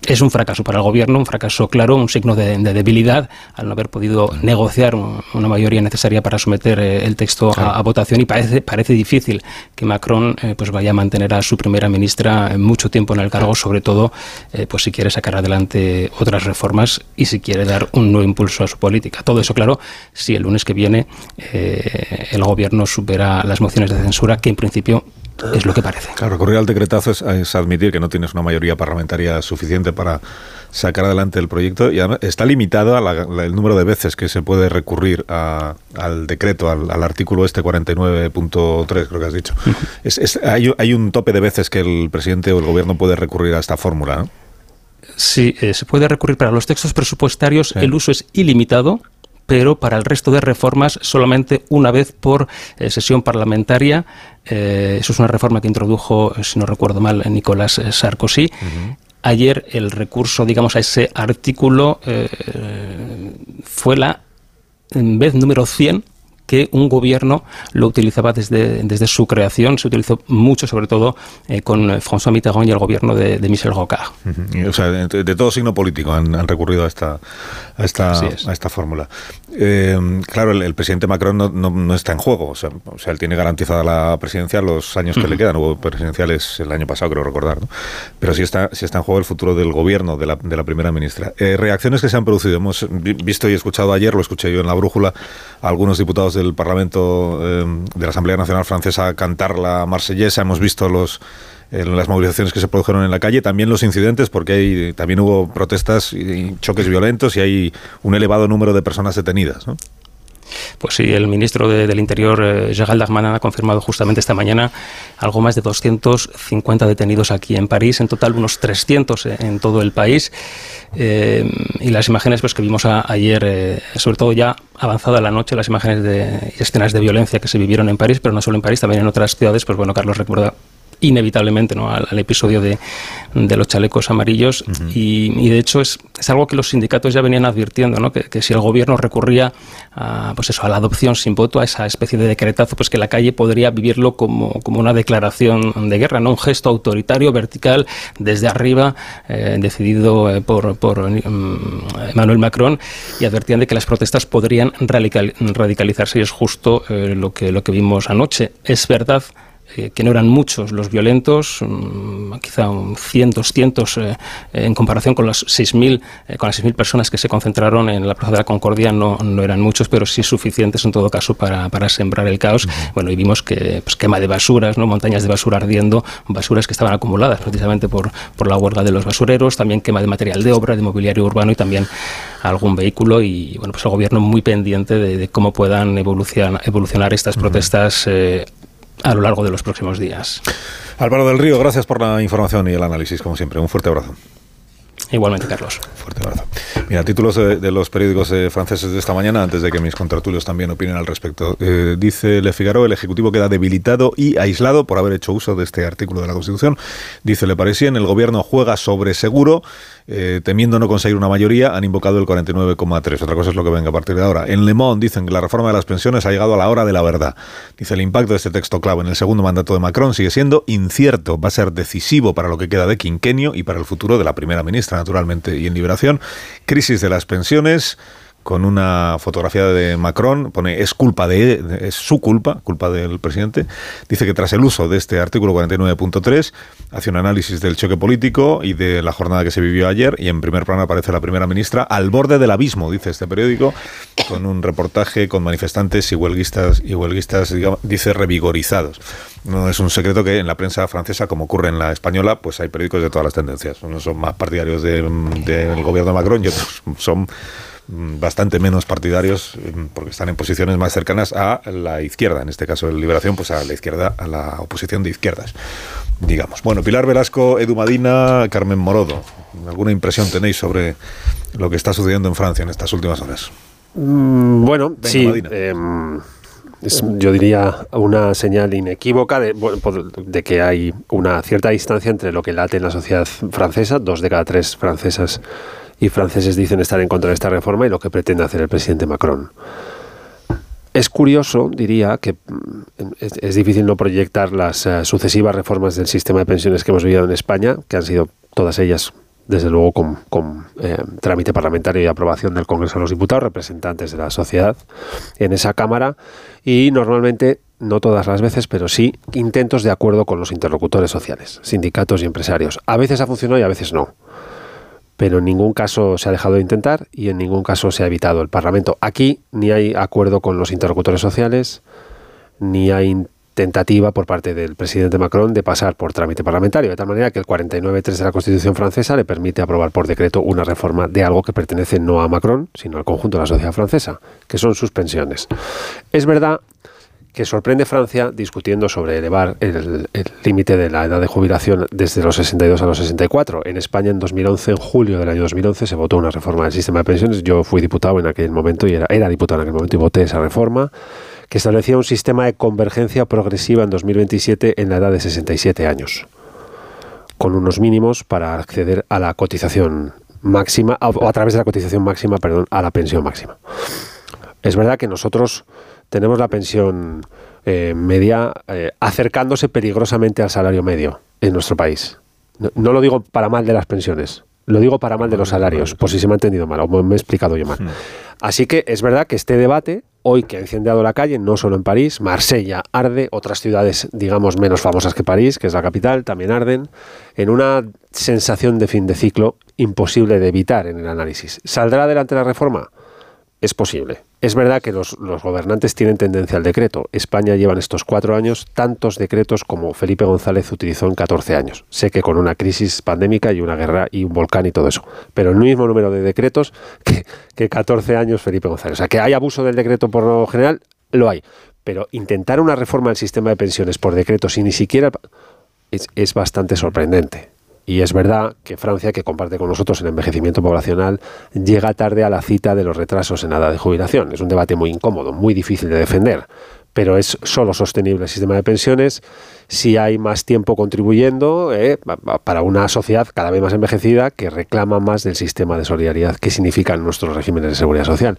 es un fracaso para el gobierno, un fracaso claro, un signo de, debilidad al no haber podido negociar una mayoría necesaria para someter eh, el texto a, votación. Y parece, parece difícil que Macron eh, pues vaya a mantener a su primera ministra mucho tiempo en el cargo, sobre todo eh, pues si quiere sacar adelante otras reformas y si quiere dar un nuevo impulso a su política. Todo eso, claro, si el lunes que viene el gobierno supera las mociones de censura que en principio es lo que parece. Claro, recurrir al decretazo es, admitir que no tienes una mayoría parlamentaria suficiente para sacar adelante el proyecto y además está limitado el número de veces que se puede recurrir al decreto, al, artículo este 49.3, creo que has dicho. hay, un tope de veces que el presidente o el gobierno puede recurrir a esta fórmula, ¿no? Sí, eh, se puede recurrir para los textos presupuestarios, el uso es ilimitado pero para el resto de reformas solamente una vez por eh, sesión parlamentaria. Eh, eso es una reforma que introdujo, si no recuerdo mal, Nicolás Sarkozy. Ayer el recurso, digamos, a ese artículo eh, fue la en vez número 100 que un gobierno lo utilizaba desde, desde su creación. Se utilizó mucho, sobre todo eh, con François Mitterrand y el gobierno de, Michel Rocard. O sea, de, todo signo político han, recurrido a esta, a esta, a esta fórmula. Eh, claro, el, presidente Macron no, no, está en juego. O sea, o sea, él tiene garantizada la presidencia los años que le quedan. Hubo presidenciales el año pasado, creo recordar. ¿no? Pero sí está, sí está en juego el futuro del gobierno, de la, de la primera ministra. Eh, reacciones que se han producido. Hemos visto y escuchado ayer, lo escuché yo en la brújula, a algunos diputados del Parlamento em, de la Asamblea Nacional Francesa cantar la marsellesa, hemos visto los en las movilizaciones que se produjeron en la calle, también los incidentes, porque hay, también hubo protestas y choques violentos y hay un elevado número de personas detenidas. Pues sí, el ministro del Interior, eh, Gérald Darmanin, ha confirmado justamente esta mañana algo más de 250 detenidos aquí en París, en total unos 300 en todo el país. Eh, y las imágenes pues, que vimos ayer, eh, sobre todo ya avanzada la noche, las imágenes de escenas de violencia que se vivieron en París, pero no solo en París, también en otras ciudades, pues bueno, Carlos recuerda inevitablemente ¿no? al, episodio de, de, los chalecos amarillos y, de hecho es, es, algo que los sindicatos ya venían advirtiendo, ¿no? que, si el gobierno recurría a, pues eso, a la adopción sin voto, a esa especie de decretazo, pues que la calle podría vivirlo como, como una declaración de guerra, ¿no? un gesto autoritario, vertical, desde arriba, eh, decidido eh, por, por um, Emmanuel Macron y advertían de que las protestas podrían radicalizarse y es justo eh, lo, que, lo que vimos anoche. Es verdad eh, que no eran muchos los violentos, mm, quizá cientos, cientos eh, en comparación con las 6.000 eh, con las 6.000 personas que se concentraron en la Plaza de la Concordia, no, no eran muchos, pero sí suficientes en todo caso para, para sembrar el caos. Bueno, y vimos que pues, quema de basuras, ¿no? montañas de basura ardiendo, basuras que estaban acumuladas precisamente por, por la huelga de los basureros, también quema de material de obra, de mobiliario urbano y también algún vehículo y bueno, pues el gobierno muy pendiente de, cómo puedan evolucionar, evolucionar estas protestas a lo largo de los próximos días. Álvaro del Río, gracias por la información y el análisis, como siempre. Un fuerte abrazo. Igualmente, Carlos. Fuerte abrazo. Mira, títulos de, los periódicos eh, franceses de esta mañana, antes de que mis contratulios también opinen al respecto. Eh, dice Le Figaro, el Ejecutivo queda debilitado y aislado por haber hecho uso de este artículo de la Constitución. Dice Le Parisien, el Gobierno juega sobre seguro eh, temiendo no conseguir una mayoría, han invocado el 49,3. Otra cosa es lo que venga a partir de ahora. En Le Monde dicen que la reforma de las pensiones ha llegado a la hora de la verdad. Dice el impacto de este texto clave en el segundo mandato de Macron sigue siendo incierto. Va a ser decisivo para lo que queda de quinquenio y para el futuro de la primera ministra, naturalmente, y en liberación. Crisis de las pensiones con una fotografía de Macron, pone es culpa de, es su culpa, culpa del presidente. Dice que tras el uso de este artículo 49.3 hace un análisis del choque político y de la jornada que se vivió ayer y en primer plano aparece la primera ministra al borde del abismo, dice este periódico, con un reportaje con manifestantes y huelguistas y huelguistas dice revigorizados. No es un secreto que en la prensa francesa, como ocurre en la española, pues hay periódicos de todas las tendencias. Unos son más partidarios del gobierno de Macron y otros son bastante menos partidarios mm, porque están en posiciones más cercanas a la izquierda, en este caso de Liberación, pues a la izquierda, a la oposición de izquierdas, digamos. Bueno, Pilar Velasco, Edu Madina, Carmen Morodo, ¿alguna impresión tenéis sobre lo que está sucediendo en Francia en estas últimas horas? Mm, bueno, sí. Em, yo diría una señal inequívoca de, de, que hay una cierta distancia entre lo que late en la sociedad francesa, dos de cada tres francesas y franceses dicen estar en contra de esta reforma y lo que pretende hacer el presidente Macron. Es curioso, diría, que mm, es, difícil no proyectar las eh, sucesivas reformas del sistema de pensiones que hemos vivido en España, que han sido todas ellas desde luego con, eh, trámite parlamentario y aprobación del Congreso de los Diputados, representantes de la sociedad en esa Cámara y normalmente, no todas las veces, pero sí intentos de acuerdo con los interlocutores sociales, sindicatos y empresarios. A veces ha funcionado y a veces no. Pero en ningún caso se ha dejado de intentar y en ningún caso se ha evitado el Parlamento. Aquí ni hay acuerdo con los interlocutores sociales, ni hay tentativa por parte del presidente Macron de pasar por trámite parlamentario, de tal manera que el 49.3 de la Constitución francesa le permite aprobar por decreto una reforma de algo que pertenece no a Macron, sino al conjunto de la sociedad francesa, que son sus pensiones. Es verdad que sorprende Francia discutiendo sobre elevar el límite de la edad de jubilación desde los 62 a los 64. En España, en 2011, en julio del año 2011, se votó una reforma del sistema de pensiones. Yo fui diputado en aquel momento y era, era diputado en aquel momento y voté esa reforma que establecía un sistema de convergencia progresiva en 2027 en la edad de 67 años, con unos mínimos para acceder a la cotización máxima, o a través de la cotización máxima, perdón, a la pensión máxima. Es verdad que nosotros tenemos la pensión eh, media eh, acercándose peligrosamente al salario medio en nuestro país. No, lo digo para mal de las pensiones, lo digo para mal de los salarios, por si se me ha entendido mal o me he explicado yo mal. Así que es verdad que este debate hoy que ha incendiado la calle, no solo en París, Marsella arde, otras ciudades, digamos, menos famosas que París, que es la capital, también arden, en una sensación de fin de ciclo imposible de evitar en el análisis. ¿Saldrá adelante la reforma? Es posible. Es verdad que los, gobernantes tienen tendencia al decreto. España lleva en estos cuatro años tantos decretos como Felipe González utilizó en 14 años. Sé que con una crisis pandémica y una guerra y un volcán y todo eso. Pero el mismo número de decretos que, que 14 años Felipe González. O sea, que hay abuso del decreto por lo general, lo hay. Pero intentar una reforma del sistema de pensiones por decreto sin ni siquiera... es bastante sorprendente. Y es verdad que Francia, que comparte con nosotros el envejecimiento poblacional, llega tarde a la cita de los retrasos en edad de jubilación. Es un debate muy incómodo, muy difícil de defender, pero es solo sostenible el sistema de pensiones si hay más tiempo contribuyendo eh, para una sociedad cada vez más envejecida que reclama más del sistema de solidaridad que significan nuestros regímenes de seguridad social.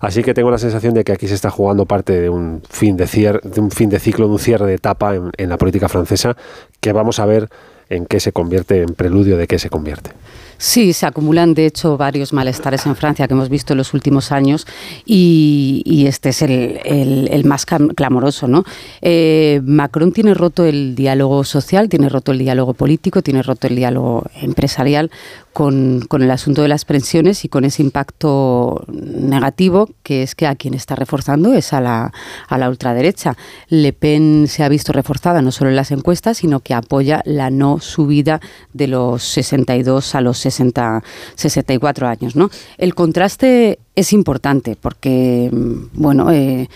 Así que tengo la sensación de que aquí se está jugando parte de un fin de, de un fin de ciclo, de un cierre de etapa en la política francesa que vamos a ver en qué se convierte, en preludio de qué se convierte. Sí, se acumulan de hecho varios malestares en Francia que hemos visto en los últimos años y, este es el, más clamoroso. ¿no? Eh, Macron tiene roto el diálogo social, tiene roto el diálogo político, tiene roto el diálogo empresarial con, el asunto de las pensiones y con ese impacto negativo que es que a quien está reforzando es a la, a la ultraderecha. Le Pen se ha visto reforzada no solo en las encuestas, sino que apoya la no subida de los 62 a los 60, 64 años. ¿no? El contraste es importante porque, mm, bueno, eh,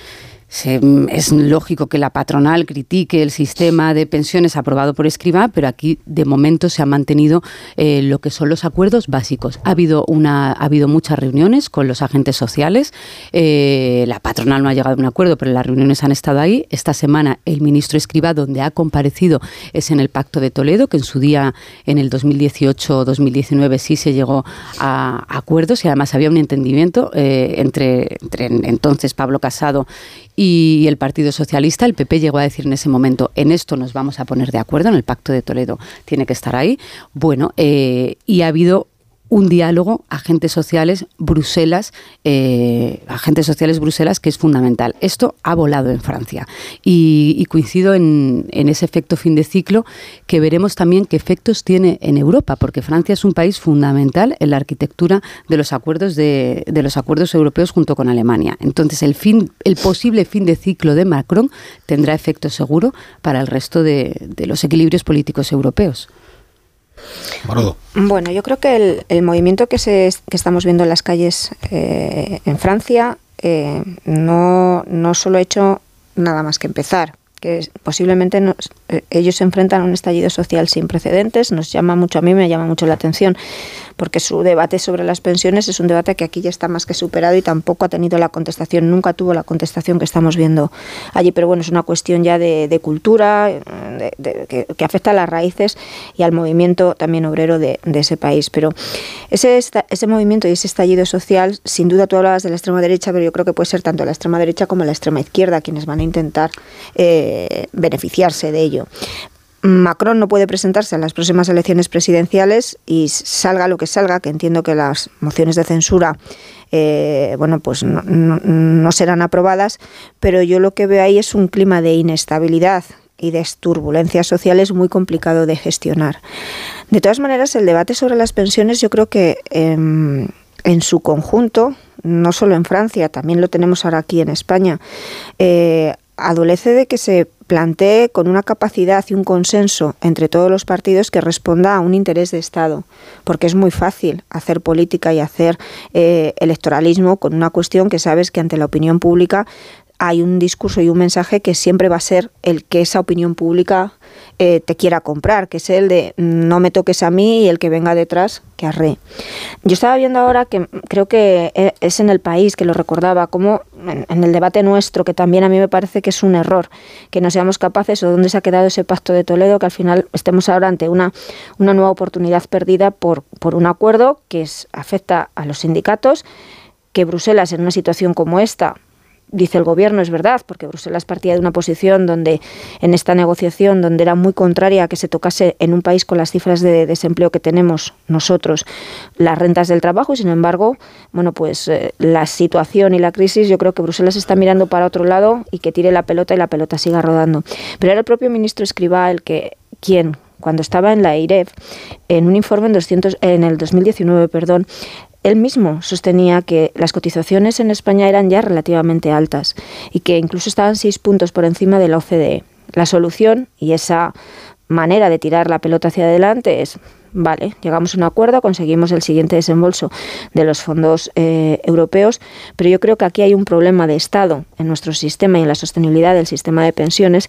es lógico que la patronal critique el sistema de pensiones aprobado por Escriba, pero aquí de momento se han mantenido eh, lo que son los acuerdos básicos. Ha habido, una, ha habido muchas reuniones con los agentes sociales. Eh, la patronal no ha llegado a un acuerdo, pero las reuniones han estado ahí. Esta semana el ministro Escriba, donde ha comparecido, es en el Pacto de Toledo, que en su día, en el 2018-2019, sí se llegó a acuerdos y además había un entendimiento eh, entre, entre entonces Pablo Casado y el Partido Socialista, el PP llegó a decir en ese momento, en esto nos vamos a poner de acuerdo, en el Pacto de Toledo tiene que estar ahí. Bueno, eh, y ha habido un diálogo agentes sociales Bruselas eh, agentes sociales Bruselas que es fundamental. Esto ha volado en Francia. Y, coincido en, ese efecto fin de ciclo que veremos también qué efectos tiene en Europa porque Francia es un país fundamental en la arquitectura de los acuerdos de, los acuerdos europeos junto con Alemania. Entonces el fin el posible fin de ciclo de Macron tendrá efecto seguro para el resto de los equilibrios políticos europeos bueno, yo creo que el, movimiento que, se, que estamos viendo en las calles eh, en Francia eh, no, no solo ha hecho nada más que empezar que posiblemente eh, ellos se enfrentan a un estallido social sin precedentes, nos llama mucho, a mí me llama mucho la atención, porque su debate sobre las pensiones es un debate que aquí ya está más que superado y tampoco ha tenido la contestación, nunca tuvo la contestación que estamos viendo allí, pero bueno, es una cuestión ya de, cultura, que, afecta a las raíces y al movimiento también obrero de, ese país, pero ese, ese movimiento y ese estallido social, sin duda tú hablabas de la extrema derecha, pero yo creo que puede ser tanto la extrema derecha como la extrema izquierda quienes van a intentar... Eh, beneficiarse de ello. Macron no puede presentarse a las próximas elecciones presidenciales y salga lo que salga, que entiendo que las mociones de censura eh, bueno, pues no, serán aprobadas, pero yo lo que veo ahí es un clima de inestabilidad y de turbulencias sociales muy complicado de gestionar. De todas maneras, el debate sobre las pensiones yo creo que em, en su conjunto, no solo en Francia, también lo tenemos ahora aquí en España, eh, adolece de que se plantee con una capacidad y un consenso entre todos los partidos que responda a un interés de Estado, porque es muy fácil hacer política y hacer eh, electoralismo con una cuestión que sabes que ante la opinión pública hay un discurso y un mensaje que siempre va a ser el que esa opinión pública eh, te quiera comprar, que es el de no me toques a mí y el que venga detrás que arre. Yo estaba viendo ahora que creo que e, es en el país que lo recordaba, como en, el debate nuestro, que también a mí me parece que es un error, que no seamos capaces o dónde se ha quedado ese pacto de Toledo, que al final estemos ahora ante una, una nueva oportunidad perdida por, por un acuerdo que afecta a los sindicatos, que Bruselas en una situación como esta dice el gobierno, es verdad, porque Bruselas partía de una posición donde en esta negociación, donde era muy contraria a que se tocase en un país con las cifras de desempleo que tenemos nosotros las rentas del trabajo y sin embargo, bueno, pues eh, la situación y la crisis, yo creo que Bruselas está mirando para otro lado y que tire la pelota y la pelota siga rodando. Pero era el propio ministro Escribá el que quien cuando estaba en la IREF, en un informe en, 200, en el 2019, perdón, él mismo sostenía que las cotizaciones en España eran ya relativamente altas y que incluso estaban seis puntos por encima de la OCDE. La solución y esa manera de tirar la pelota hacia adelante es, vale, llegamos a un acuerdo, conseguimos el siguiente desembolso de los fondos eh, europeos, pero yo creo que aquí hay un problema de Estado en nuestro sistema y en la sostenibilidad del sistema de pensiones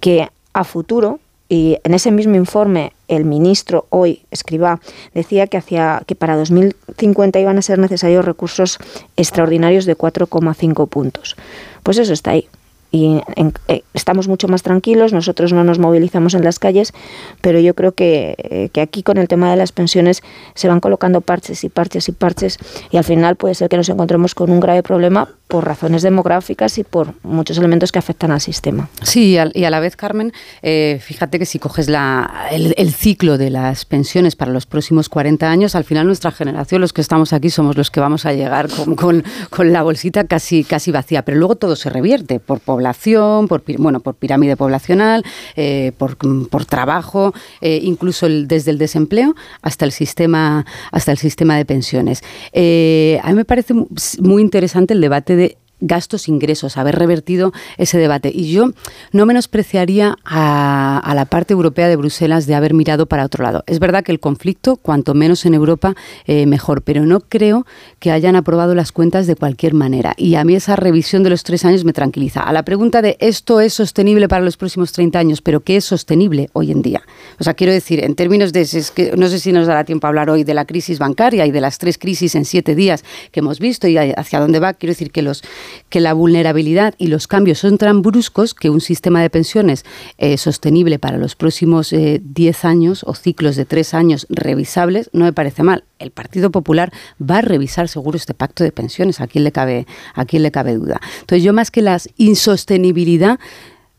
que a futuro y en ese mismo informe, el ministro hoy, escriba, decía que, hacia, que para 2050 iban a ser necesarios recursos extraordinarios de 4,5 puntos. Pues eso está ahí y eh, estamos mucho más tranquilos, nosotros no nos movilizamos en las calles, pero yo creo que, eh, que, aquí con el tema de las pensiones se van colocando parches y parches y parches y al final puede ser que nos encontremos con un grave problema por razones demográficas y por muchos elementos que afectan al sistema. Sí, y a la vez, Carmen, eh, fíjate que si coges la, el, ciclo de las pensiones para los próximos 40 años, al final nuestra generación, los que estamos aquí, somos los que vamos a llegar con, con, con la bolsita casi, casi vacía, pero luego todo se revierte por población por, bueno, por pirámide poblacional, eh, por, trabajo, eh, incluso desde el desempleo hasta el sistema, hasta el sistema de pensiones. A mí me parece muy interesante el debate de gastos ingresos, haber revertido ese debate. Y yo no menospreciaría a, la parte europea de Bruselas de haber mirado para otro lado. Es verdad que el conflicto, cuanto menos en Europa, eh, mejor, pero no creo que hayan aprobado las cuentas de cualquier manera. Y a mí esa revisión de los tres años me tranquiliza. A la pregunta de esto es sostenible para los próximos 30 años, pero ¿qué es sostenible hoy en día? O sea, quiero decir, en términos de, es que no sé si nos dará tiempo a hablar hoy de la crisis bancaria y de las tres crisis en siete días que hemos visto y hacia dónde va, quiero decir que los que la vulnerabilidad y los cambios son tan bruscos que un sistema de pensiones eh, sostenible para los próximos 10 eh, años o ciclos de 3 años revisables no me parece mal. El Partido Popular va a revisar seguro este pacto de pensiones, a quién le cabe, a quién le cabe duda. Entonces yo más que la insostenibilidad,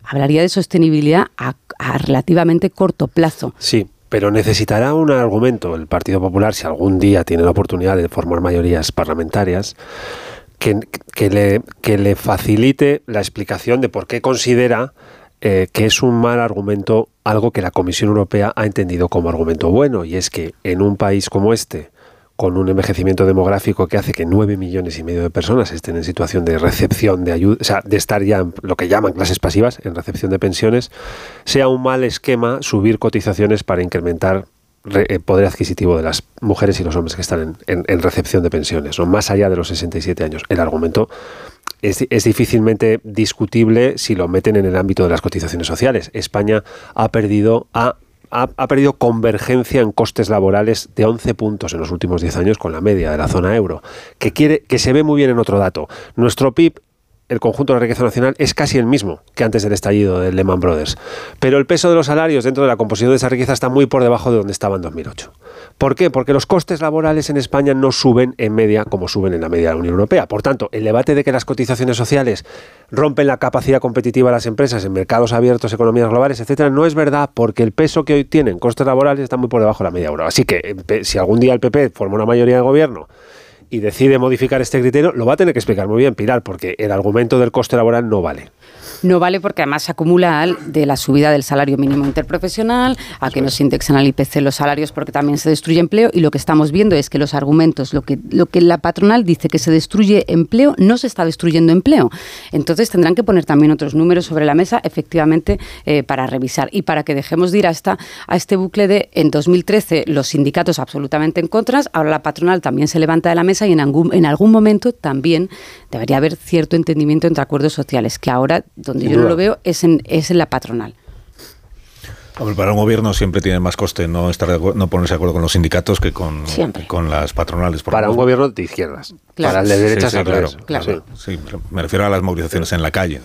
hablaría de sostenibilidad a, a relativamente corto plazo. Sí, pero necesitará un argumento el Partido Popular si algún día tiene la oportunidad de formar mayorías parlamentarias que, le, que le facilite la explicación de por qué considera eh, que es un mal argumento algo que la Comisión Europea ha entendido como argumento bueno, y es que en un país como este, con un envejecimiento demográfico que hace que nueve millones y medio de personas estén en situación de recepción de ayuda, o sea, de estar ya en lo que llaman clases pasivas, en recepción de pensiones, sea un mal esquema subir cotizaciones para incrementar eh, poder adquisitivo de las mujeres y los hombres que están en, recepción de pensiones, más allá de los 67 años. El argumento es, difícilmente discutible si lo meten en el ámbito de las cotizaciones sociales. España ha perdido, ha, ha, perdido convergencia en costes laborales de 11 puntos en los últimos 10 años con la media de la zona euro, que, quiere, que se ve muy bien en otro dato. Nuestro PIB el conjunto de la riqueza nacional es casi el mismo que antes del estallido del Lehman Brothers. Pero el peso de los salarios dentro de la composición de esa riqueza está muy por debajo de donde estaba en 2008. ¿Por qué? Porque los costes laborales en España no suben en media como suben en la media de la Unión Europea. Por tanto, el debate de que las cotizaciones sociales rompen la capacidad competitiva de las empresas en mercados abiertos, economías globales, etcétera, no es verdad porque el peso que hoy tienen costes laborales está muy por debajo de la media euro. Así que eh, si algún día el PP forma una mayoría de gobierno y decide modificar este criterio, lo va a tener que explicar muy bien Pilar, porque el argumento del coste laboral no vale. No vale porque además se acumula al de la subida del salario mínimo interprofesional, a que nos indexan al IPC los salarios porque también se destruye empleo y lo que estamos viendo es que los argumentos, lo que, lo que la patronal dice que se destruye empleo, no se está destruyendo empleo. Entonces tendrán que poner también otros números sobre la mesa efectivamente eh, para revisar y para que dejemos de ir a, esta, a este bucle de en 2013 los sindicatos absolutamente en contra, ahora la patronal también se levanta de la mesa y en algún, en algún momento también debería haber cierto entendimiento entre acuerdos sociales, que ahora donde yo no lo veo es en, es en la patronal. Hombre, para un gobierno siempre tiene más coste no estar de acuerdo- no ponerse de acuerdo con los sindicatos que con, Siempre. con las patronales. por Para un gobierno de izquierdas. Claro. Para el de Sí, derechas sí, al claro, claro. Sí, me refiero a las movilizaciones en la calle.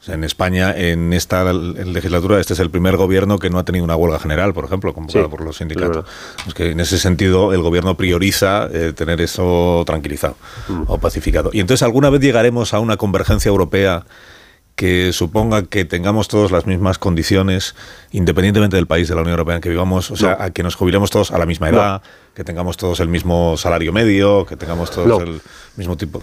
O sea, en España, en esta legislatura, este es el primer gobierno que no ha tenido una huelga general, por ejemplo, convocada Sí, por los sindicatos. Es que en ese sentido el gobierno prioriza eh, tener eso tranquilizado Mm. o pacificado. Y entonces, ¿alguna vez llegaremos a una convergencia europea que suponga que tengamos todos las mismas condiciones, independientemente del país de la Unión Europea en que vivamos? O sea, No. a que nos jubilemos todos a la misma edad, que tengamos todos el mismo salario medio, que tengamos todos No. el mismo tipo.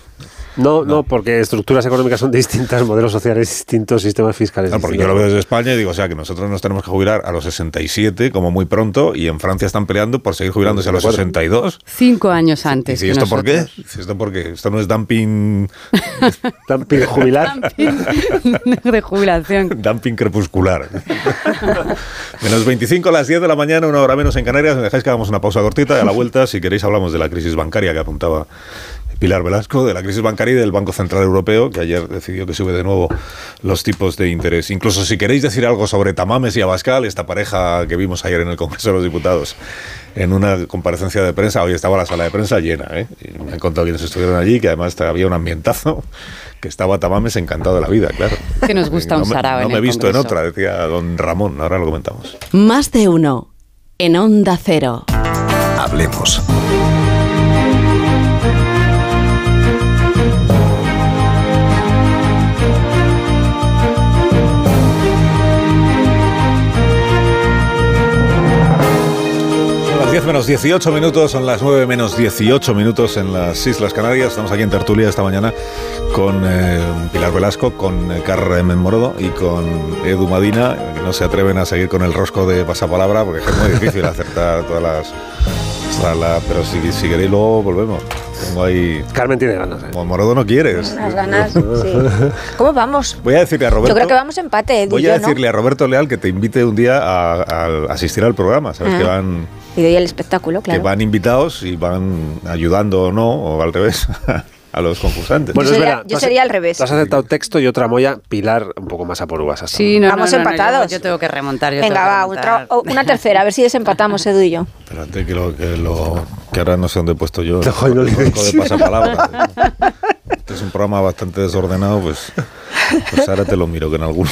No, no, porque estructuras económicas son distintas, modelos sociales distintos, sistemas fiscales No, porque yo lo veo desde España y digo, o sea, que nosotros nos tenemos que jubilar a los 67 como muy pronto y en Francia están peleando por seguir jubilándose a los 62. Cinco años antes. ¿Y esto por qué? Dice, ¿Esto por qué? Esto no es dumping, Dumping jubilar. de jubilación. dumping crepuscular. menos 25 a las 10 de la mañana, una hora menos en Canarias. Me dejáis que hagamos una pausa cortita y a la vuelta, si queréis, hablamos de la crisis bancaria que apuntaba Pilar Velasco, de la crisis bancaria y del Banco Central Europeo, que ayer decidió que sube de nuevo los tipos de interés. Incluso si queréis decir algo sobre Tamames y Abascal, esta pareja que vimos ayer en el Congreso de los Diputados, en una comparecencia de prensa, hoy estaba la sala de prensa llena, ¿eh? Y me han contado quienes estuvieron allí, que además había un ambientazo, que estaba Tamames encantado de la vida, claro. Que nos gusta un no me, sarao no me he visto en otra, decía don Ramón, ahora lo comentamos. Más de uno. En Onda Cero. Hablemos. Son las 10 menos 18 minutos, son las 9 menos 18 minutos en las Islas Canarias. Estamos aquí en Tertulia esta mañana con eh, Pilar Velasco, con eh, Carmen Morodo y con Edu Madina, que no se atreven a seguir con el rosco de pasapalabra porque es muy difícil acertar todas las... hasta la- pero si, si queréis luego volvemos. Tengo ahí... Carmen tiene ganas. ¿eh? Como Morodo no quieres. Unas ganas, sí. ¿Cómo vamos? Voy a decirle a Roberto... Yo creo que vamos empate, Edu Voy yo, a ¿no? decirle a Roberto Leal que te invite un día a, a asistir al programa. Sabes Ah. que van Y doy el espectáculo, que claro. van invitados y van ayudando o no, o al revés, a los concursantes. Bueno, Yo es sería- verdad. yo has- sería al revés. Tú has aceptado texto y otra moya, Pilar un poco más a por uvas. Sí, no, Vamos no, no, no, empatados. yo, yo tengo que remontar. yo Venga, tengo que va, remontar. otra- una tercera, a ver si desempatamos, Edu y yo. Espérate que lo, que lo que ahora no sé dónde he puesto yo. No, no de pasapalabra. Este es un programa bastante desordenado, pues, pues ahora te lo miro, que en algún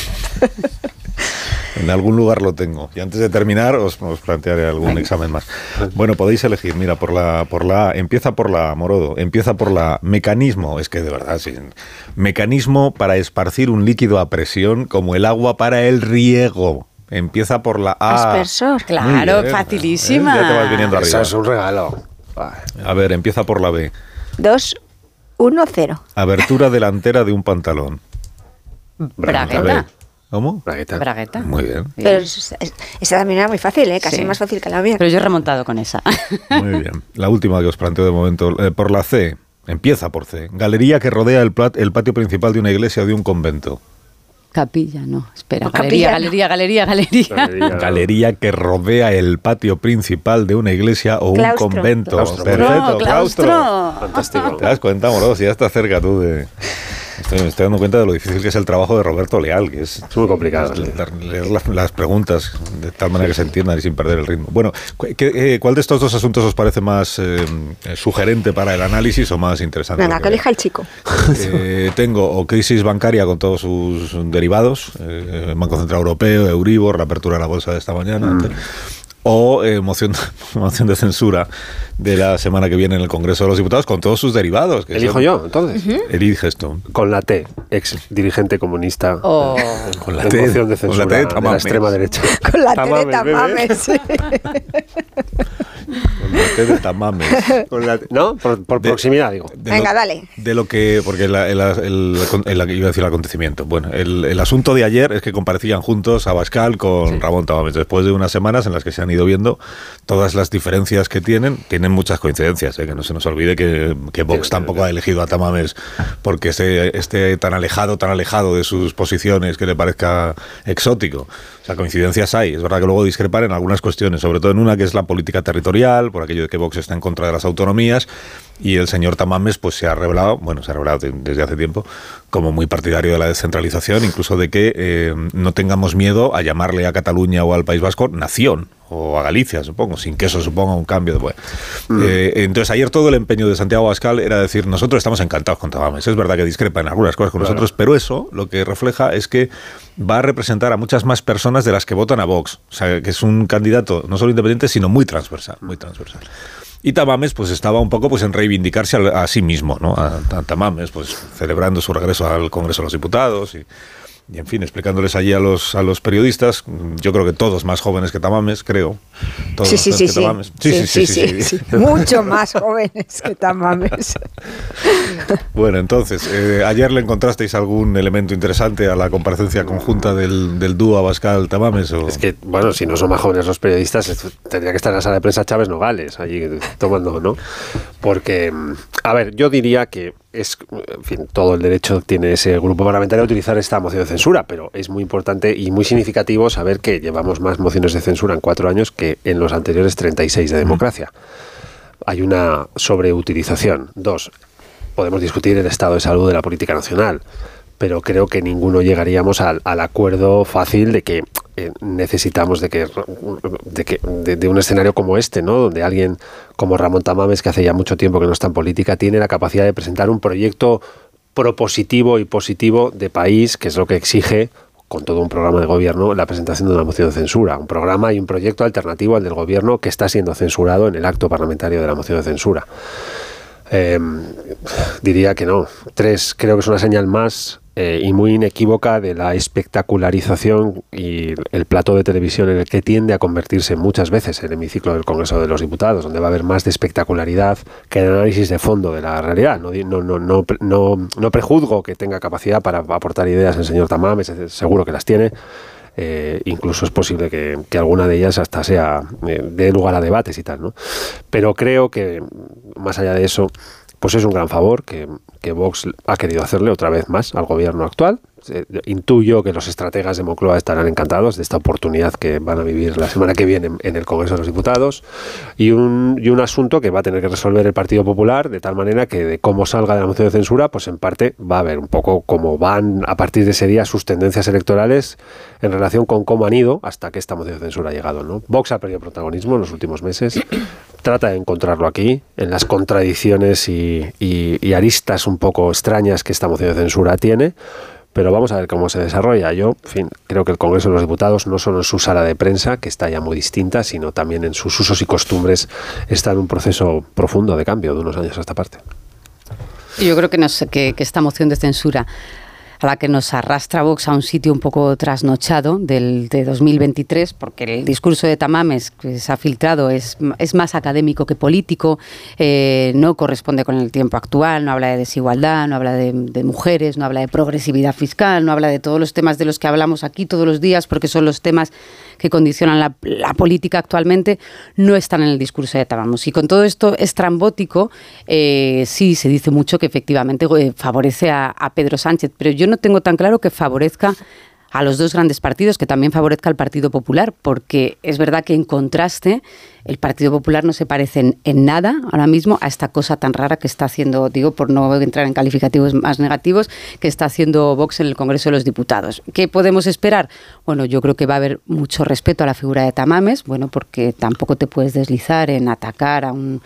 en algún lugar lo tengo. Y antes de terminar os, os plantearé algún examen más. Bueno, podéis elegir, mira, por la por la A, empieza por la Morodo, empieza por la mecanismo, es que de verdad sí. Mecanismo para esparcir un líquido a presión como el agua para el riego. Empieza por la A. Aspersor. Claro, bien, facilísima. ¿eh? Ya te vas viniendo Eso arriba. es un regalo. A ver, empieza por la B. Dos, uno, cero. Abertura delantera de un pantalón. Bragueta. ¿Cómo? Bragueta. Bragueta. Muy bien. Pero es- es- esa también era muy fácil, ¿eh? Casi Sí. más fácil que la mía. Pero yo he remontado con esa. Muy bien. La última que os planteo de momento. eh, por la C. Empieza por C. Galería que rodea el, plat- el patio principal de una iglesia o de un convento. Capilla, no, espera. No, galería, capilla, no. galería, galería, galería, Galería. Galería que rodea el patio principal de una iglesia o Claustro. un convento. Claustro. Perfecto, No, claustro. Fantástico. ¿Te das cuenta, Morodo? Si ya estás cerca tú de, Estoy, me estoy dando cuenta de lo difícil que es el trabajo de Roberto Leal, que es, muy complicado. leer las, las preguntas de tal manera que se entiendan y sin perder el ritmo. Bueno, ¿qué- eh, ¿cuál de estos dos asuntos os parece más eh, sugerente para el análisis o más interesante? Venga, que elija el chico. Eh, tengo o crisis bancaria con todos sus derivados, eh, Banco Central Europeo, Euribor, la apertura de la bolsa de esta mañana, Mm. O eh, moción, moción de censura de la semana que viene en el Congreso de los Diputados con todos sus derivados. que Elijo son- yo, entonces. Eliges tú. Con la T, ex dirigente comunista. Oh. Con la de T, moción de con la censura T de de la Tamames. extrema derecha. Con la T de Tamames, sí. T de Tamames. La ¿No? Por, por proximidad, digo. De Venga, lo- dale. De lo que, porque la- el, el- el- iba a decir el acontecimiento. Bueno, el, el asunto de ayer es que comparecían juntos Abascal con Ramón Tamames, después de unas semanas en las que se han ido viendo todas las diferencias que tienen. Tienen muchas coincidencias, ¿eh? que no se nos olvide que, que Vox tampoco ha elegido a Tamames porque esté, esté tan alejado, tan alejado de sus posiciones que le parezca exótico. O sea, coincidencias hay. Es verdad que luego discrepar en algunas cuestiones, sobre todo en una que es la política territorial, por aquello de que Vox está en contra de las autonomías, y el señor Tamames pues se ha revelado, bueno, se ha revelado de- desde hace tiempo, como muy partidario de la descentralización, incluso de que eh, no tengamos miedo a llamarle a Cataluña o al País Vasco nación, o a Galicia, supongo, sin que eso suponga un cambio de... bueno. Eh, entonces ayer todo el empeño de Santiago Abascal era decir, nosotros estamos encantados con Tamames, es verdad que discrepa en algunas cosas con Claro. nosotros, pero eso lo que refleja es que va a representar a muchas más personas de las que votan a Vox, o sea, que es un candidato no solo independiente, sino muy transversal, muy transversal. Y Tamames pues estaba un poco pues en reivindicarse a, sí mismo, ¿no? A Tamames pues celebrando su regreso al Congreso de los Diputados y, y, en fin, explicándoles allí a los a los periodistas, yo creo que todos más jóvenes que Tamames, creo. Todos Sí, sí, sí, que sí. Tamames. Sí, sí, sí, sí. Mucho más jóvenes que Tamames. Bueno, entonces, eh, ayer le encontrasteis algún elemento interesante a la comparecencia conjunta del, del dúo Abascal Tamames o Es que, bueno, si no son más jóvenes los periodistas, tendría que estar en la sala de prensa Chávez Nogales, allí tomando, ¿no? Porque, mm, a ver, yo diría que es, en fin, todo el derecho tiene ese grupo parlamentario a utilizar esta moción de censura, pero es muy importante y muy significativo saber que llevamos más mociones de censura en cuatro años que en los anteriores 36 de democracia. Hay una sobreutilización. Dos, podemos discutir el estado de salud de la política nacional, pero creo que ninguno llegaríamos al, acuerdo fácil de que eh, necesitamos de que, de, que de, un escenario como este, ¿no? donde alguien como Ramón Tamames, que hace ya mucho tiempo que no está en política, tiene la capacidad de presentar un proyecto propositivo y positivo de país, que es lo que exige con todo un programa de gobierno la presentación de una moción de censura, un programa y un proyecto alternativo al del gobierno que está siendo censurado en el acto parlamentario de la moción de censura. Eh, diría que no. Tres, creo que es una señal más eh, y muy inequívoca de la espectacularización y el plato de televisión en el que tiende a convertirse muchas veces el hemiciclo del Congreso de los Diputados, donde va a haber más de espectacularidad que el análisis de fondo de la realidad. No, no, no, no, no, prejuzgo que tenga capacidad para aportar ideas el señor Tamames, es- seguro que las tiene. Eh, incluso es posible que, que alguna de ellas hasta sea eh, dé lugar a debates y tal, ¿no? Pero creo que más allá de eso, pues es un gran favor que, que Vox ha querido hacerle otra vez más al gobierno actual. Eh, intuyo que los estrategas de Moncloa estarán encantados de esta oportunidad que van a vivir la semana que viene en, en el Congreso de los Diputados y un, y un asunto que va a tener que resolver el Partido Popular de tal manera que de cómo salga de la moción de censura, pues en parte va a ver un poco cómo van a partir de ese día sus tendencias electorales en relación con cómo han ido hasta que esta moción de censura ha llegado. ¿no? Vox ha perdido protagonismo en los últimos meses, trata de encontrarlo aquí, en las contradicciones y, aristas un poco extrañas que esta moción de censura tiene. Pero vamos a ver cómo se desarrolla. Yo, en fin, creo que el Congreso de los Diputados, no solo en su sala de prensa, que está ya muy distinta, sino también en sus usos y costumbres, está en un proceso profundo de cambio de unos años a esta parte. Yo creo que esta moción de censura a que nos arrastra Vox a un sitio un poco trasnochado del, de 2023, porque el discurso de Tamames que se ha filtrado es, es más académico que político, eh, no corresponde con el tiempo actual, no habla de desigualdad, no habla de mujeres, no habla de progresividad fiscal, no habla de todos los temas de los que hablamos aquí todos los días, porque son los temas que condicionan la, política actualmente, no están en el discurso de Tamames. Y con todo esto estrambótico, eh, sí se dice mucho que efectivamente eh, favorece a Pedro Sánchez, pero yo no tengo tan claro que favorezca a los dos grandes partidos, que también favorezca al Partido Popular, porque es verdad que en contraste el Partido Popular no se parece en, nada ahora mismo a esta cosa tan rara que está haciendo, digo, por no entrar en calificativos más negativos, que está haciendo Vox en el Congreso de los Diputados. ¿Qué podemos esperar? Bueno, yo creo que va a haber mucho respeto a la figura de Tamames, bueno, porque tampoco te puedes deslizar en atacar a un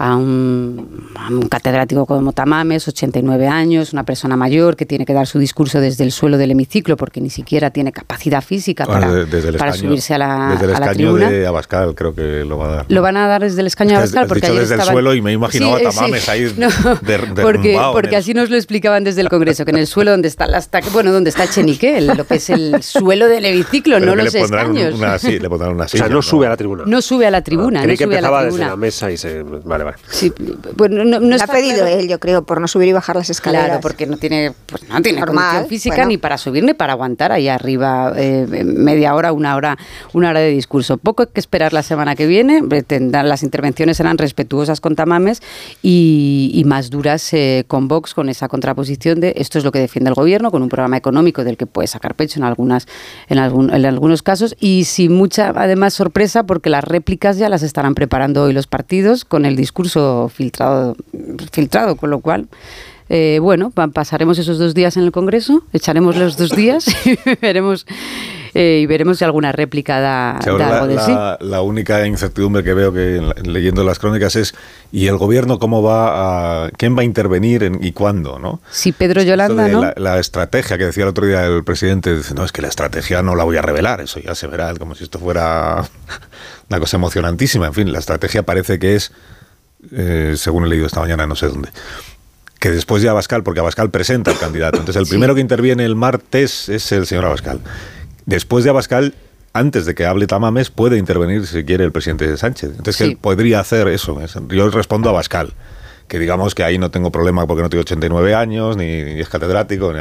a un, catedrático como Tamames, 89 años, una persona mayor que tiene que dar su discurso desde el suelo del hemiciclo porque ni siquiera tiene capacidad física para, para subirse a la, desde el a la escaño tribuna. de Abascal creo que lo va a dar. Lo van a dar desde el escaño de Abascal porque dicho ayer desde el suelo y me he imaginado Sí, a sí. Tamames ahí No, der- porque, el- así nos lo explicaban desde el Congreso, que en el suelo donde está las bueno, donde está Chenique, lo que es el suelo del hemiciclo, Pero no los le pondrán escaños. una, sí, le pondrán una O sea, silla, no sube a la tribuna. No sube a la tribuna, Creí no que sube a la empezaba desde la mesa y se... Vale, Sí, bueno, no, no Lo ha está pedido claro. él, yo creo, por no subir y bajar las escaleras. Claro, porque no tiene, pues no tiene Normal, condición física bueno. ni para subir ni para aguantar ahí arriba eh, media hora, una hora, una hora de discurso. Poco hay que esperar la semana que viene. eh, tendrán- las intervenciones serán respetuosas con Tamames y, y más duras eh, con Vox, con esa contraposición de esto es lo que defiende el gobierno, con un programa económico del que puede sacar pecho en algunas, en, algún- en algunos casos y sin mucha además sorpresa porque las réplicas ya las estarán preparando hoy los partidos con el discurso filtrado, filtrado con lo cual eh, bueno, pa- pasaremos esos dos días en el Congreso, echaremos los dos días y veremos, eh, y veremos si alguna réplica da, la, algo de sí. la- la única incertidumbre que veo que en la- leyendo las crónicas es ¿y el gobierno cómo va a quién va a intervenir en- y cuándo, no? Si Pedro Yolanda, ¿no? la, la estrategia que decía el otro día el presidente, dice, no, es que la estrategia no la voy a revelar, eso ya se verá, como si esto fuera una cosa emocionantísima. En fin, la estrategia parece que es, eh, según he leído esta mañana, no sé dónde, que después de Abascal, porque Abascal presenta al candidato, entonces el primero que interviene el martes es el señor Abascal. Después de Abascal, antes de que hable Tamames, puede intervenir si quiere el presidente Sánchez. Entonces Sí. él podría hacer eso. Es- Yo respondo a Abascal que digamos que ahí no tengo problema porque no tengo 89 años, ni, ni es catedrático. ni-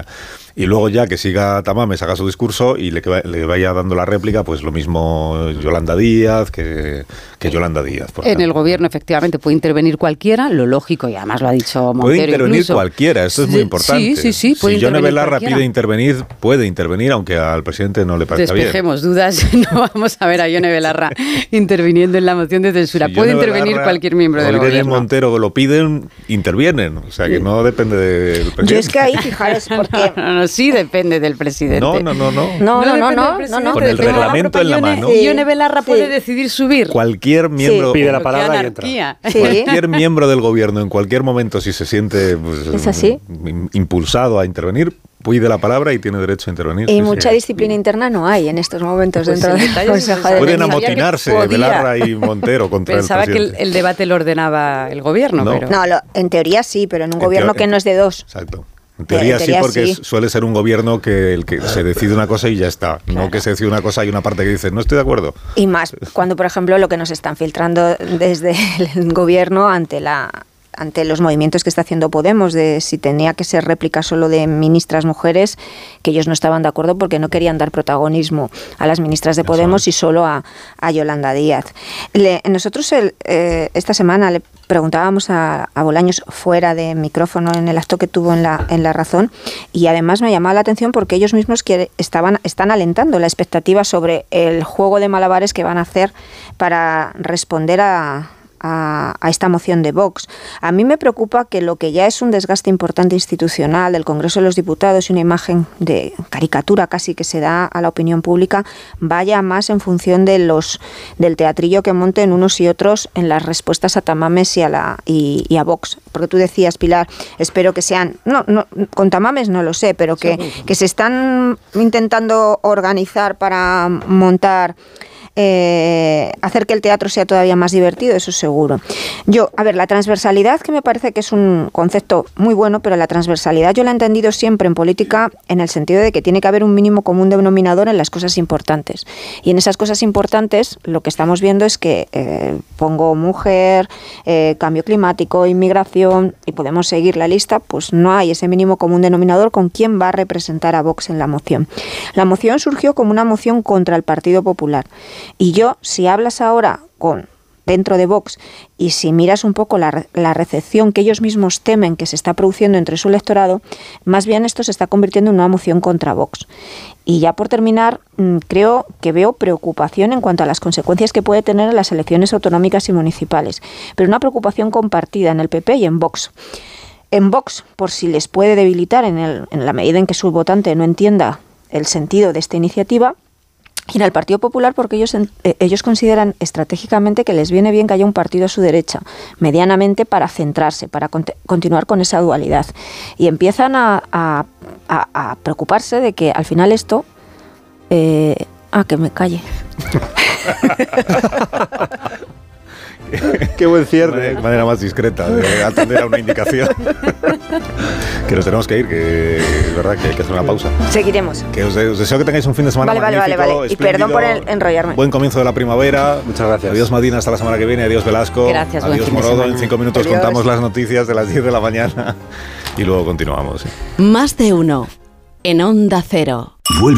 y luego ya que siga Tamames, haga su discurso y le, le vaya dando la réplica, pues lo mismo Yolanda Díaz que, que Yolanda Díaz. por En ejemplo. el gobierno efectivamente puede intervenir cualquiera, lo lógico, y además lo ha dicho Montero Puede intervenir incluso. cualquiera, esto es muy importante. Sí, sí, sí, puede si Yone Belarra pide intervenir, puede intervenir, aunque al presidente no le parezca bien. Despejemos dudas, no vamos a ver a Yone Belarra interviniendo en la moción de censura. Si puede Yone intervenir Belarra cualquier miembro del Irene gobierno. Montero lo piden, intervienen. O sea que no depende del presidente. Yo es que ahí, fijaros, porque... No, no, sí depende del presidente. No, no, no, no. No, no, no, no, presidente, no, no. Con el reglamento en la mano. Sí, Yone Belarra puede decidir subir. Cualquier miembro, Pide la palabra y entra. cualquier miembro del gobierno, en cualquier momento, si se siente pues, ¿Es así? im- impulsado a intervenir, pide la palabra y tiene derecho a intervenir. Y sí, mucha sí. disciplina interna no hay en estos momentos Pues dentro el del Consejo de Pueden amotinarse. Belarra y Montero contra Pensaba el que el, presidente. el debate lo ordenaba el gobierno, No. pero... No, lo- en teoría sí, pero en un En gobierno teo- que no es de dos. Exacto. En teoría, en sí, porque sí. suele ser un gobierno que el que se decide una cosa y ya está. No que se decide una cosa y una parte que dice, no estoy de acuerdo. Y más cuando, por ejemplo, lo que nos están filtrando desde el gobierno ante la ante los movimientos que está haciendo Podemos, de si tenía que ser réplica solo de ministras mujeres, que ellos no estaban de acuerdo porque no querían dar protagonismo a las ministras de Podemos y solo a, a Yolanda Díaz. Le- nosotros el- eh, esta semana le preguntábamos a, a Bolaños fuera de micrófono en el acto que tuvo en la, en la razón y además me llamaba la atención porque ellos mismos quiere- estaban, están alentando la expectativa sobre el juego de malabares que van a hacer para responder a, a, a esta moción de Vox. A mí me preocupa que lo que ya es un desgaste importante institucional del Congreso de los Diputados y una imagen de caricatura casi que se da a la opinión pública vaya más en función de los del teatrillo que monten unos y otros en las respuestas a Tamames y a la y, y a Vox. Porque tú decías, Pilar, espero que sean no, no con Tamames no lo sé, pero que, que se están intentando organizar para montar eh, hacer que el teatro sea todavía más divertido, eso seguro. Yo, a ver, la transversalidad, que me parece que es un concepto muy bueno, pero la transversalidad yo la he entendido siempre en política en el sentido de que tiene que haber un mínimo común denominador en las cosas importantes. Y en esas cosas importantes lo que estamos viendo es que eh, pongo mujer, eh, cambio climático, inmigración, y podemos seguir la lista, pues no hay ese mínimo común denominador con quién va a representar a Vox en la moción. La moción surgió como una moción contra el Partido Popular. Y yo, si hablas ahora con dentro de Vox y si miras un poco la, re- la recepción que ellos mismos temen que se está produciendo entre su electorado, más bien esto se está convirtiendo en una moción contra Vox. Y ya por terminar, mm, creo que veo preocupación en cuanto a las consecuencias que puede tener en las elecciones autonómicas y municipales, pero una preocupación compartida en el PP y en Vox. En Vox, por si les puede debilitar en, el- en la medida en que su votante no entienda el sentido de esta iniciativa, y en el Partido Popular porque ellos, eh, ellos consideran estratégicamente que les viene bien que haya un partido a su derecha, medianamente para centrarse, para continuar con esa dualidad. Y empiezan a- a preocuparse de que al final esto... eh, ah, que me calle. Qué buen cierre. De manera más discreta de atender a una indicación. que nos tenemos que ir, que es verdad que hay que hacer una pausa. Seguiremos. Que os, de- os deseo que tengáis un fin de semana Vale, vale, vale, magnífico, vale. Y perdón por el- enrollarme. Buen comienzo de la primavera. Muchas gracias. Adiós Madina, hasta la semana que viene. Adiós Velasco. Gracias, buen Adiós fin de Morodo. En cinco minutos Adiós. contamos las noticias de las 10 de la mañana y luego continuamos. Más de uno. En Onda Cero. Vuelve